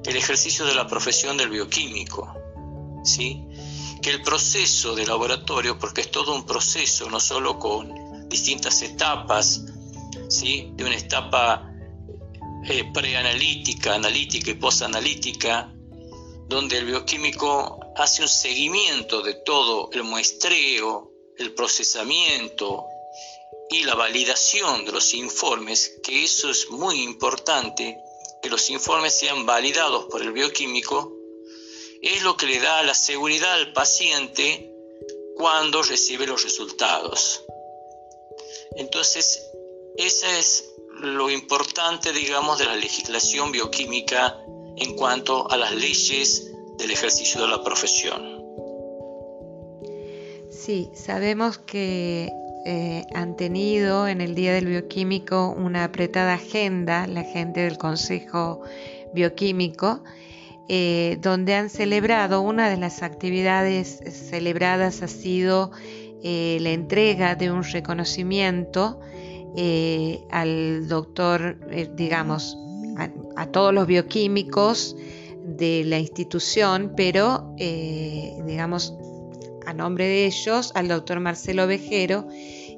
[SPEAKER 4] el ejercicio de la profesión del bioquímico, ¿sí? Que el proceso de laboratorio, porque es todo un proceso, no solo con distintas etapas, ¿sí? de una etapa eh, preanalítica, analítica y posanalítica, donde el bioquímico hace un seguimiento de todo el muestreo, el procesamiento y la validación de los informes, que eso es muy importante, que los informes sean validados por el bioquímico, es lo que le da la seguridad al paciente cuando recibe los resultados. Entonces, ese es lo importante, digamos, de la legislación bioquímica en cuanto a las leyes del ejercicio de la profesión.
[SPEAKER 2] Sí, sabemos que eh, han tenido en el Día del Bioquímico una apretada agenda, la gente del Consejo Bioquímico, eh, donde han celebrado, una de las actividades celebradas ha sido eh, la entrega de un reconocimiento al doctor, digamos, a, todos los bioquímicos de la institución, pero digamos a nombre de ellos al doctor Marcelo Vejero,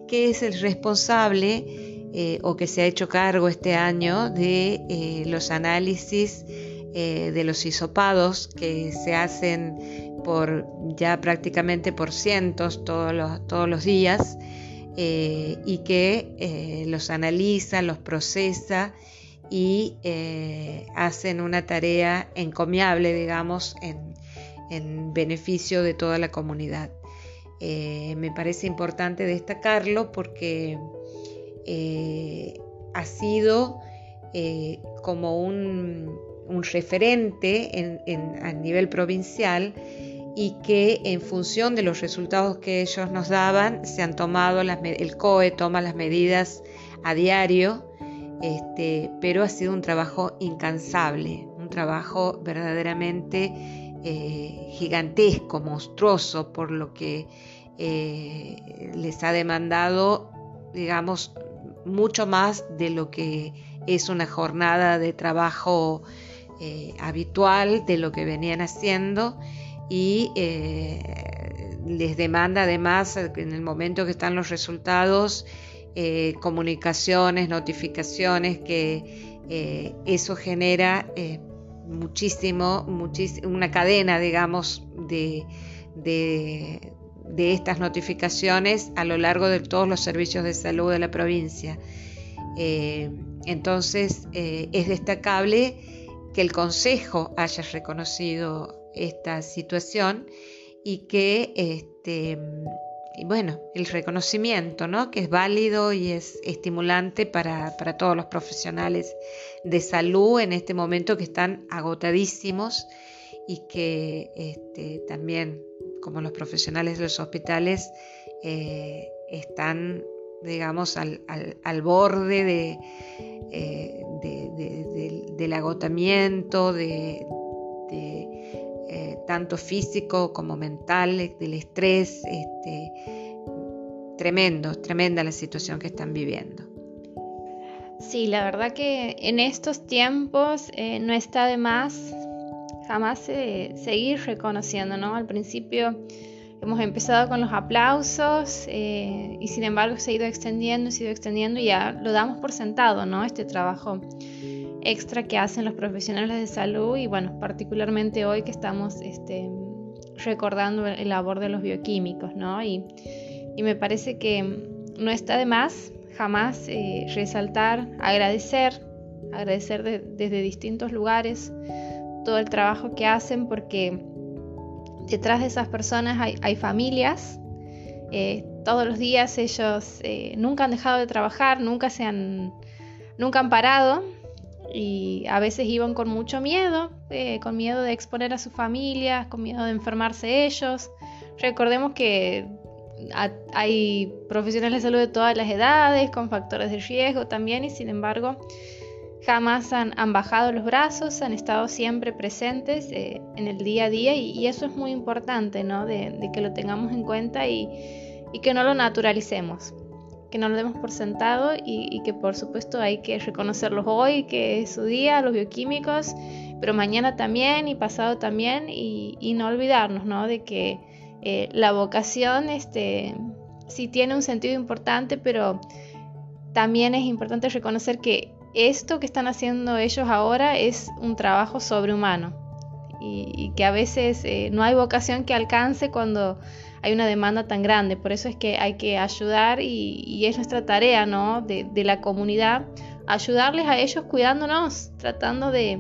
[SPEAKER 2] que es el responsable eh, o que se ha hecho cargo este año de eh, los análisis eh, de los hisopados que se hacen por ya prácticamente por cientos todos los, todos los días y que los analiza, los procesa y hacen una tarea encomiable, digamos, en, en beneficio de toda la comunidad. Eh, me parece importante destacarlo porque eh, ha sido eh, como un, referente a nivel provincial y que en función de los resultados que ellos nos daban, se han tomado el COE toma las medidas a diario, este, pero ha sido un trabajo incansable, un trabajo verdaderamente eh, gigantesco, monstruoso, por lo que eh, les ha demandado, digamos, mucho más de lo que es una jornada de trabajo eh, habitual, de lo que venían haciendo y les demanda además en el momento que están los resultados, comunicaciones, notificaciones, que eso genera muchísimo, una cadena, digamos, de, de, estas notificaciones a lo largo de todos los servicios de salud de la provincia. Eh, entonces, eh, es destacable que el Consejo haya reconocido esta situación y que este, y bueno, el reconocimiento, ¿no? Que es válido y es estimulante para, todos los profesionales de salud en este momento que están agotadísimos y que este, también, como los profesionales de los hospitales, eh, están, digamos, al, borde eh, de, del agotamiento, de, eh, tanto físico como mental, del estrés, este, tremendo, tremenda la situación que están viviendo.
[SPEAKER 1] Sí, la verdad que en estos tiempos eh, no está de más jamás eh, seguir reconociendo, ¿no? Al principio hemos empezado con los aplausos y sin embargo se ha ido extendiendo, se ha ido extendiendo y ya lo damos por sentado, ¿no? Este trabajo extra que hacen los profesionales de salud y bueno, particularmente hoy que estamos este, recordando el labor de los bioquímicos, ¿no? Y, me parece que no está de más jamás eh, resaltar, agradecer, agradecer desde distintos lugares todo el trabajo que hacen porque detrás de esas personas hay, familias. Eh, todos los días ellos eh, nunca han dejado de trabajar, nunca se han, nunca han parado y a veces iban con mucho miedo, eh, con miedo de exponer a sus familias, con miedo de enfermarse ellos. Recordemos que hay profesionales de salud de todas las edades, con factores de riesgo también, y sin embargo jamás han, bajado los brazos, han estado siempre presentes eh, en el día a día y, eso es muy importante, ¿no? De, que lo tengamos en cuenta y que no lo naturalicemos que no lo demos por sentado y, que por supuesto hay que reconocerlos hoy, que es su día, los bioquímicos, pero mañana también y pasado también y, no olvidarnos ¿no? de que eh, la vocación este, sí tiene un sentido importante, pero también es importante reconocer que esto que están haciendo ellos ahora es un trabajo sobrehumano y, que a veces eh, no hay vocación que alcance cuando hay una demanda tan grande. Por eso es que hay que ayudar y, es nuestra tarea ¿no? de, de, la comunidad, ayudarles a ellos cuidándonos, tratando de,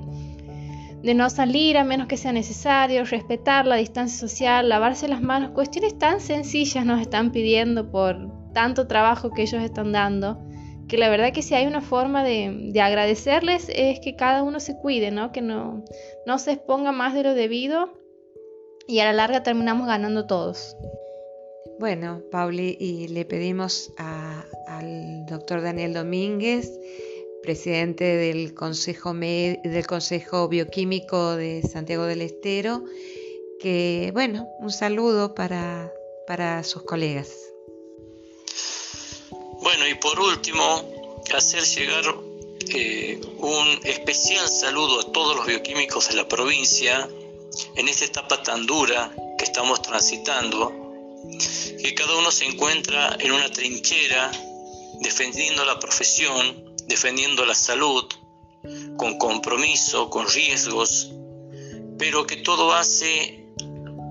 [SPEAKER 1] de no salir a menos que sea necesario, respetar la distancia social, lavarse las manos, cuestiones tan sencillas nos están pidiendo por tanto trabajo que ellos están dando que la verdad que si hay una forma de, agradecerles es que cada uno se cuide, ¿no? que no, no se exponga más de lo debido y a la larga terminamos ganando todos.
[SPEAKER 2] Bueno, Pauli, y le pedimos al doctor Daniel Domínguez, presidente del Consejo, del Consejo Bioquímico de Santiago del Estero, que, bueno, un saludo para, para sus colegas.
[SPEAKER 4] Bueno, y por último, hacer llegar eh, un especial saludo a todos los bioquímicos de la provincia en esta etapa tan dura que estamos transitando, que cada uno se encuentra en una trinchera defendiendo la profesión, defendiendo la salud, con compromiso, con riesgos, pero que todo hace,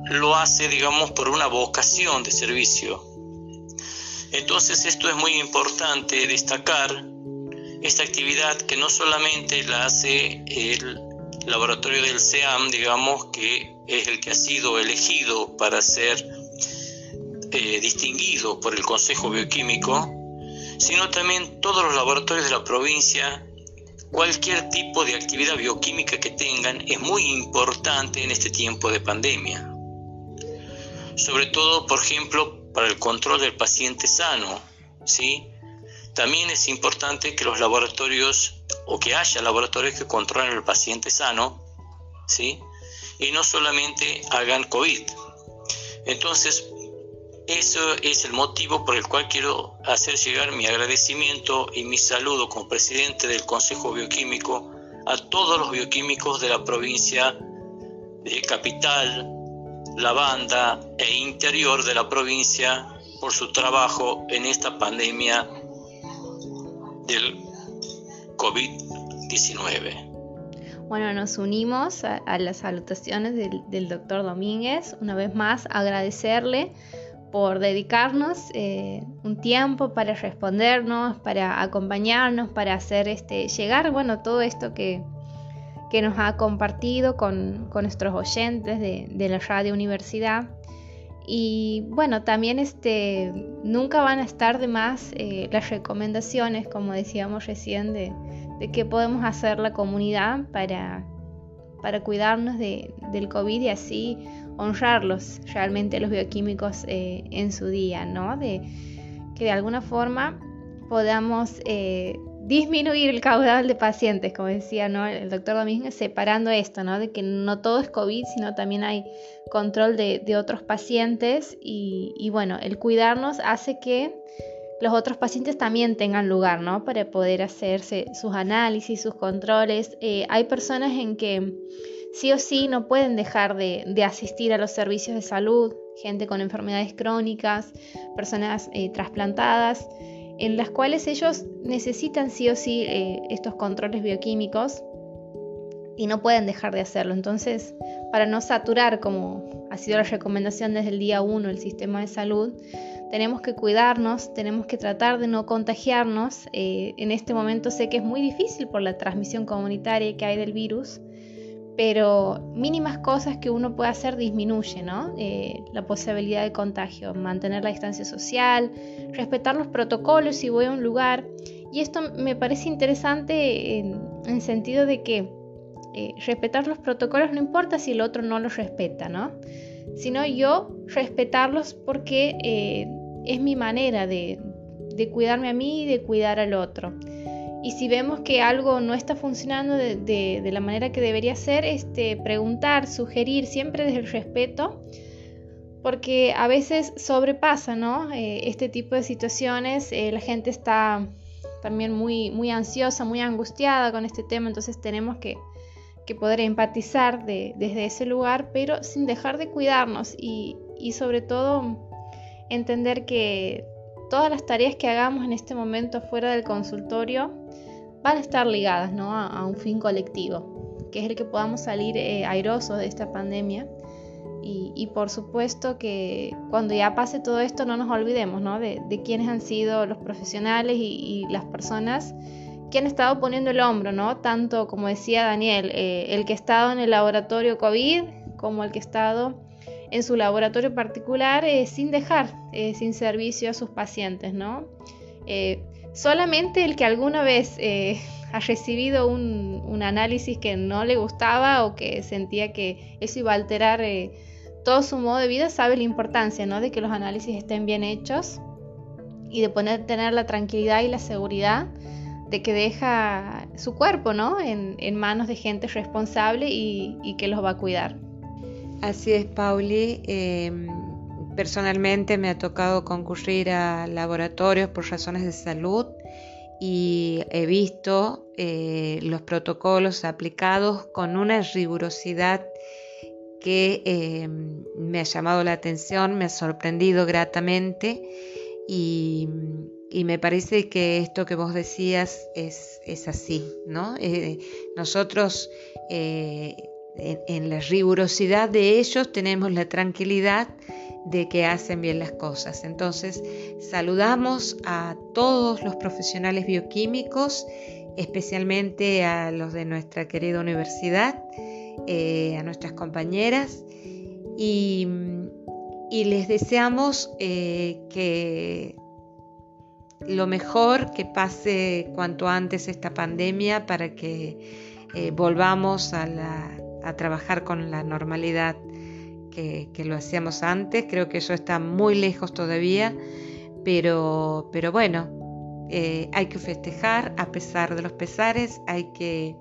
[SPEAKER 4] lo hace, digamos, por una vocación de servicio entonces esto es muy importante destacar esta actividad que no solamente la hace el laboratorio del SEAM, digamos, que es el que ha sido elegido para ser eh, distinguido por el Consejo Bioquímico, sino también todos los laboratorios de la provincia, cualquier tipo de actividad bioquímica que tengan es muy importante en este tiempo de pandemia. Sobre todo, por ejemplo, para el control del paciente sano, ¿sí? También es importante que los laboratorios o que haya laboratorios que controlen al paciente sano, ¿sí? Y no solamente hagan COVID. Entonces, eso es el motivo por el cual quiero hacer llegar mi agradecimiento y mi saludo como presidente del Consejo Bioquímico a todos los bioquímicos de la provincia de Capital, la banda e interior de la provincia por su trabajo en esta pandemia del COVID-19.
[SPEAKER 1] Bueno, nos unimos a, las salutaciones del, doctor Domínguez. Una vez más, agradecerle por dedicarnos eh, un tiempo para respondernos, para acompañarnos, para hacer este, llegar, bueno, todo esto que, que nos ha compartido con, nuestros oyentes de, la radio universidad. Y bueno, también este, nunca van a estar de más eh, las recomendaciones, como decíamos recién, de, de qué podemos hacer la comunidad para, para cuidarnos del COVID y así honrarlos realmente los bioquímicos eh, en su día, ¿no? De que de alguna forma podamos eh, disminuir el caudal de pacientes, como decía ¿no? el doctor Domínguez, separando esto, ¿no? de que no todo es COVID, sino también hay control de, otros pacientes y, bueno, el cuidarnos hace que los otros pacientes también tengan lugar, ¿no? Para poder hacerse sus análisis, sus controles. Eh, hay personas en que sí o sí no pueden dejar de, de, asistir a los servicios de salud, gente con enfermedades crónicas, personas eh, trasplantadas en las cuales ellos necesitan sí o sí eh, estos controles bioquímicos y no pueden dejar de hacerlo. Entonces, para no saturar, como ha sido la recomendación desde el día 1 el sistema de salud, tenemos que cuidarnos, tenemos que tratar de no contagiarnos. Eh, en este momento sé que es muy difícil por la transmisión comunitaria que hay del virus, pero mínimas cosas que uno puede hacer disminuye ¿no? Eh, la posibilidad de contagio, mantener la distancia social, respetar los protocolos si voy a un lugar. Y esto me parece interesante en, el sentido de que eh, respetar los protocolos no importa si el otro no los respeta, ¿no? sino yo respetarlos porque eh, es mi manera de, de cuidarme a mí y de cuidar al otro. Y si vemos que algo no está funcionando de, la manera que debería ser, este, preguntar, sugerir, siempre desde el respeto, porque a veces sobrepasa ¿no? Eh, este tipo de situaciones, eh, la gente está también muy, muy ansiosa, muy angustiada con este tema, entonces tenemos que, poder empatizar desde ese lugar, pero sin dejar de cuidarnos y, y sobre todo entender que todas las tareas que hagamos en este momento fuera del consultorio van a estar ligadas ¿no? a, un fin colectivo. que es el que podamos salir eh, airosos de esta pandemia. Y, por supuesto que cuando ya pase todo esto no nos olvidemos ¿no? De, de, quiénes han sido los profesionales y, las personas que han estado poniendo el hombro, ¿no? Tanto como decía Daniel, eh, el que ha estado en el laboratorio COVID como el que ha estado en su laboratorio particular eh, sin dejar, sin servicio a sus pacientes, ¿no? Solamente el que alguna vez ha recibido un, análisis que no le gustaba o que sentía que eso iba a alterar todo su modo de vida sabe la importancia ¿no? de que los análisis estén bien hechos y de poner, tener la tranquilidad y la seguridad de que deja su cuerpo ¿no? en, manos de gente responsable y, que los va a cuidar.
[SPEAKER 2] Así es, Pauli. Em, personalmente me ha tocado concurrir a laboratorios por razones de salud y he visto eh, los protocolos aplicados con una rigurosidad que eh, me ha llamado la atención, me ha sorprendido gratamente y, me parece que esto que vos decías es, así, ¿no? Eh, nosotros eh, en, la rigurosidad de ellos tenemos la tranquilidad de que hacen bien las cosas. Entonces, saludamos a todos los profesionales bioquímicos, especialmente a los de nuestra querida universidad eh, a nuestras compañeras y, les deseamos eh, que lo mejor, que pase cuanto antes esta pandemia para que eh, volvamos a, trabajar con la normalidad que, lo hacíamos antes. Creo que eso está muy lejos todavía, pero, pero bueno, hay que festejar a pesar de los pesares, hay que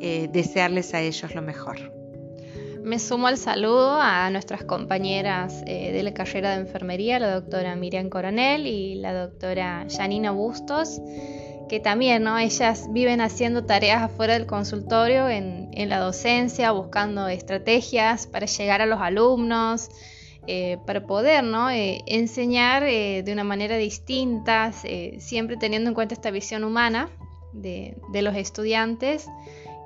[SPEAKER 2] eh, desearles a ellos lo mejor.
[SPEAKER 1] Me sumo al saludo a nuestras compañeras eh, de la carrera de enfermería, la doctora Miriam Coronel y la doctora Janina Bustos, que también ¿no? ellas viven haciendo tareas afuera del consultorio en, la docencia, buscando estrategias para llegar a los alumnos, eh, para poder ¿no? enseñar de una manera distinta, siempre teniendo en cuenta esta visión humana de, de los estudiantes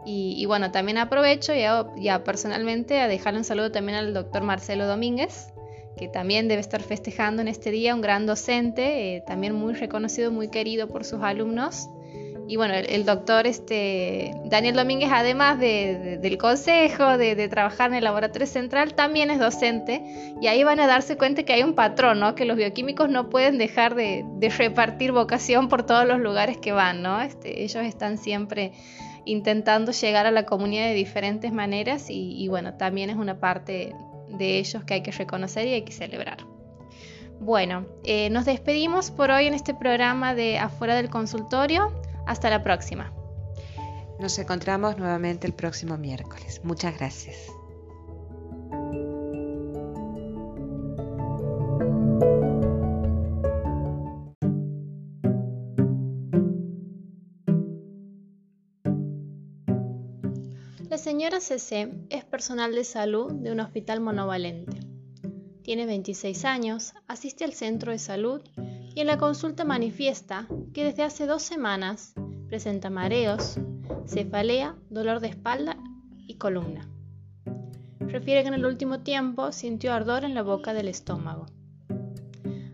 [SPEAKER 1] y, bueno, también aprovecho ya, ya, personalmente a dejarle un saludo también al doctor Marcelo Domínguez, que también debe estar festejando en este día, un gran docente, eh, también muy reconocido, muy querido por sus alumnos. Y bueno, el, doctor este, Daniel Domínguez, además del consejo, de, trabajar en el laboratorio central, también es docente. Y ahí van a darse cuenta que hay un patrón, ¿no? Que los bioquímicos no pueden dejar de, repartir vocación por todos los lugares que van, ¿no? Este, ellos están siempre intentando llegar a la comunidad de diferentes maneras y, bueno, también es una parte de ellos que hay que reconocer y hay que celebrar. Bueno, eh, nos despedimos por hoy en este programa de Afuera del Consultorio. Hasta la próxima.
[SPEAKER 2] Nos encontramos nuevamente el próximo miércoles. Muchas gracias.
[SPEAKER 1] Señora CC es personal de salud de un hospital monovalente. Tiene 26 años, asiste al centro de salud y en la consulta manifiesta que desde hace dos semanas presenta mareos, cefalea, dolor de espalda y columna. Refiere que en el último tiempo sintió ardor en la boca del estómago.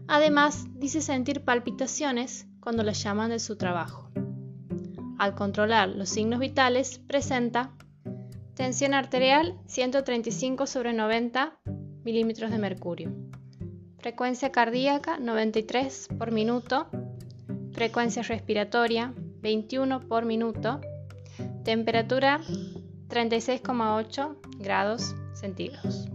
[SPEAKER 1] Además, dice sentir palpitaciones cuando la llaman de su trabajo. Al controlar los signos vitales, presenta Tensión arterial 135 sobre 90 milímetros de mercurio. Frecuencia cardíaca 93 por minuto. Frecuencia respiratoria 21 por minuto. Temperatura 36,8 grados centígrados.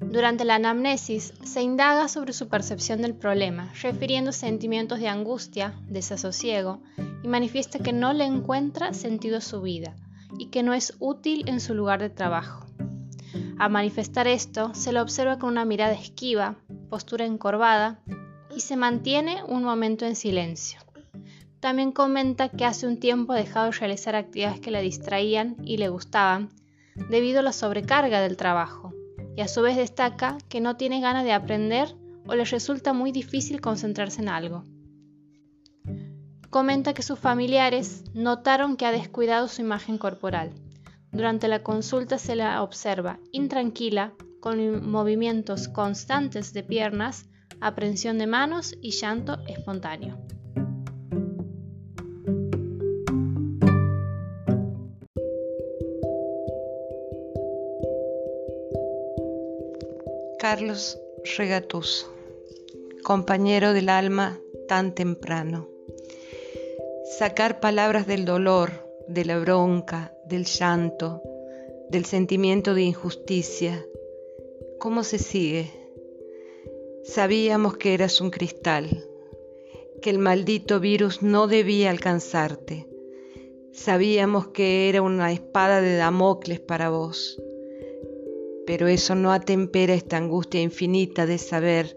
[SPEAKER 1] Durante la anamnesis se indaga sobre su percepción del problema, refiriendo sentimientos de angustia, desasosiego, y manifiesta que no le encuentra sentido a su vida y que no es útil en su lugar de trabajo. A manifestar esto, se lo observa con una mirada esquiva, postura encorvada y se mantiene un momento en silencio. También comenta que hace un tiempo ha dejado de realizar actividades que le distraían y le gustaban debido a la sobrecarga del trabajo y a su vez destaca que no tiene ganas de aprender o le resulta muy difícil concentrarse en algo. Comenta que sus familiares notaron que ha descuidado su imagen corporal, Durante la consulta se la observa intranquila, con movimientos constantes de piernas, aprensión de manos y llanto espontáneo.
[SPEAKER 2] Carlos Regatuso, compañero del alma tan temprano. Sacar palabras del dolor, de la bronca, del llanto, del sentimiento de injusticia. ¿Cómo se sigue? Sabíamos que eras un cristal, que el maldito virus no debía alcanzarte. Sabíamos que era una espada de Damocles para vos pero eso no atempera esta angustia infinita de saber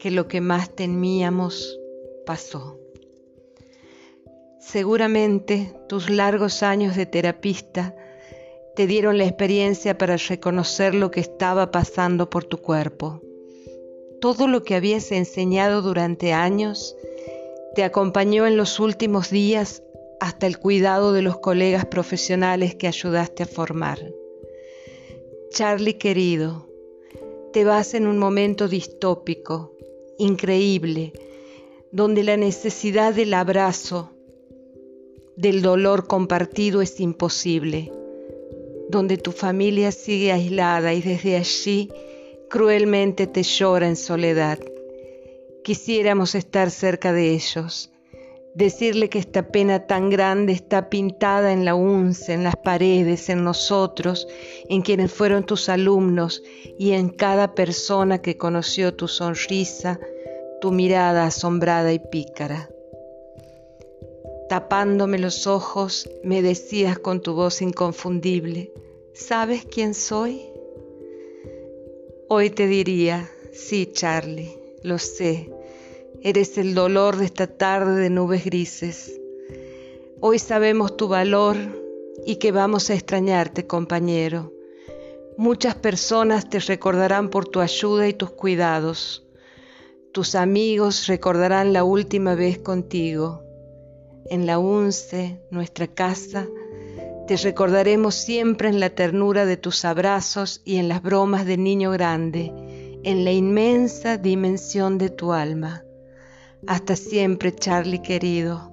[SPEAKER 2] que lo que más temíamos pasó. Seguramente tus largos años de terapista te dieron la experiencia para reconocer lo que estaba pasando por tu cuerpo. Todo lo que habías enseñado durante años te acompañó en los últimos días hasta el cuidado de los colegas profesionales que ayudaste a formar. Charlie querido, te vas en un momento distópico, increíble, donde la necesidad del abrazo, del dolor compartido es imposible, donde tu familia sigue aislada y desde allí cruelmente te llora en soledad. Quisiéramos estar cerca de ellos decirle que esta pena tan grande está pintada en la UNCE, en las paredes, en nosotros, en quienes fueron tus alumnos y en cada persona que conoció tu sonrisa, tu mirada asombrada y pícara. Tapándome los ojos, me decías con tu voz inconfundible, ¿sabes quién soy? Hoy te diría, sí, Charlie, lo sé Eres el dolor de esta tarde de nubes grises. Hoy sabemos tu valor y que vamos a extrañarte, compañero. Muchas personas te recordarán por tu ayuda y tus cuidados. Tus amigos recordarán la última vez contigo. En la UNCE, nuestra casa, te recordaremos siempre en la ternura de tus abrazos y en las bromas de niño grande, en la inmensa dimensión de tu alma. Hasta siempre, Charlie querido.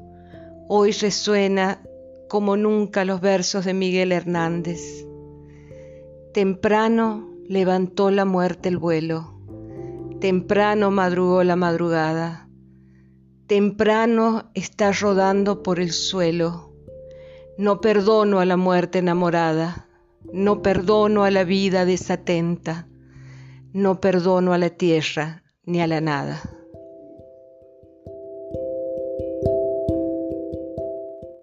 [SPEAKER 2] Hoy resuena como nunca los versos de Miguel Hernández. Temprano levantó la muerte el vuelo, temprano madrugó la madrugada, temprano está rodando por el suelo. No perdono a la muerte enamorada, no perdono a la vida desatenta, no perdono a la tierra ni a la nada.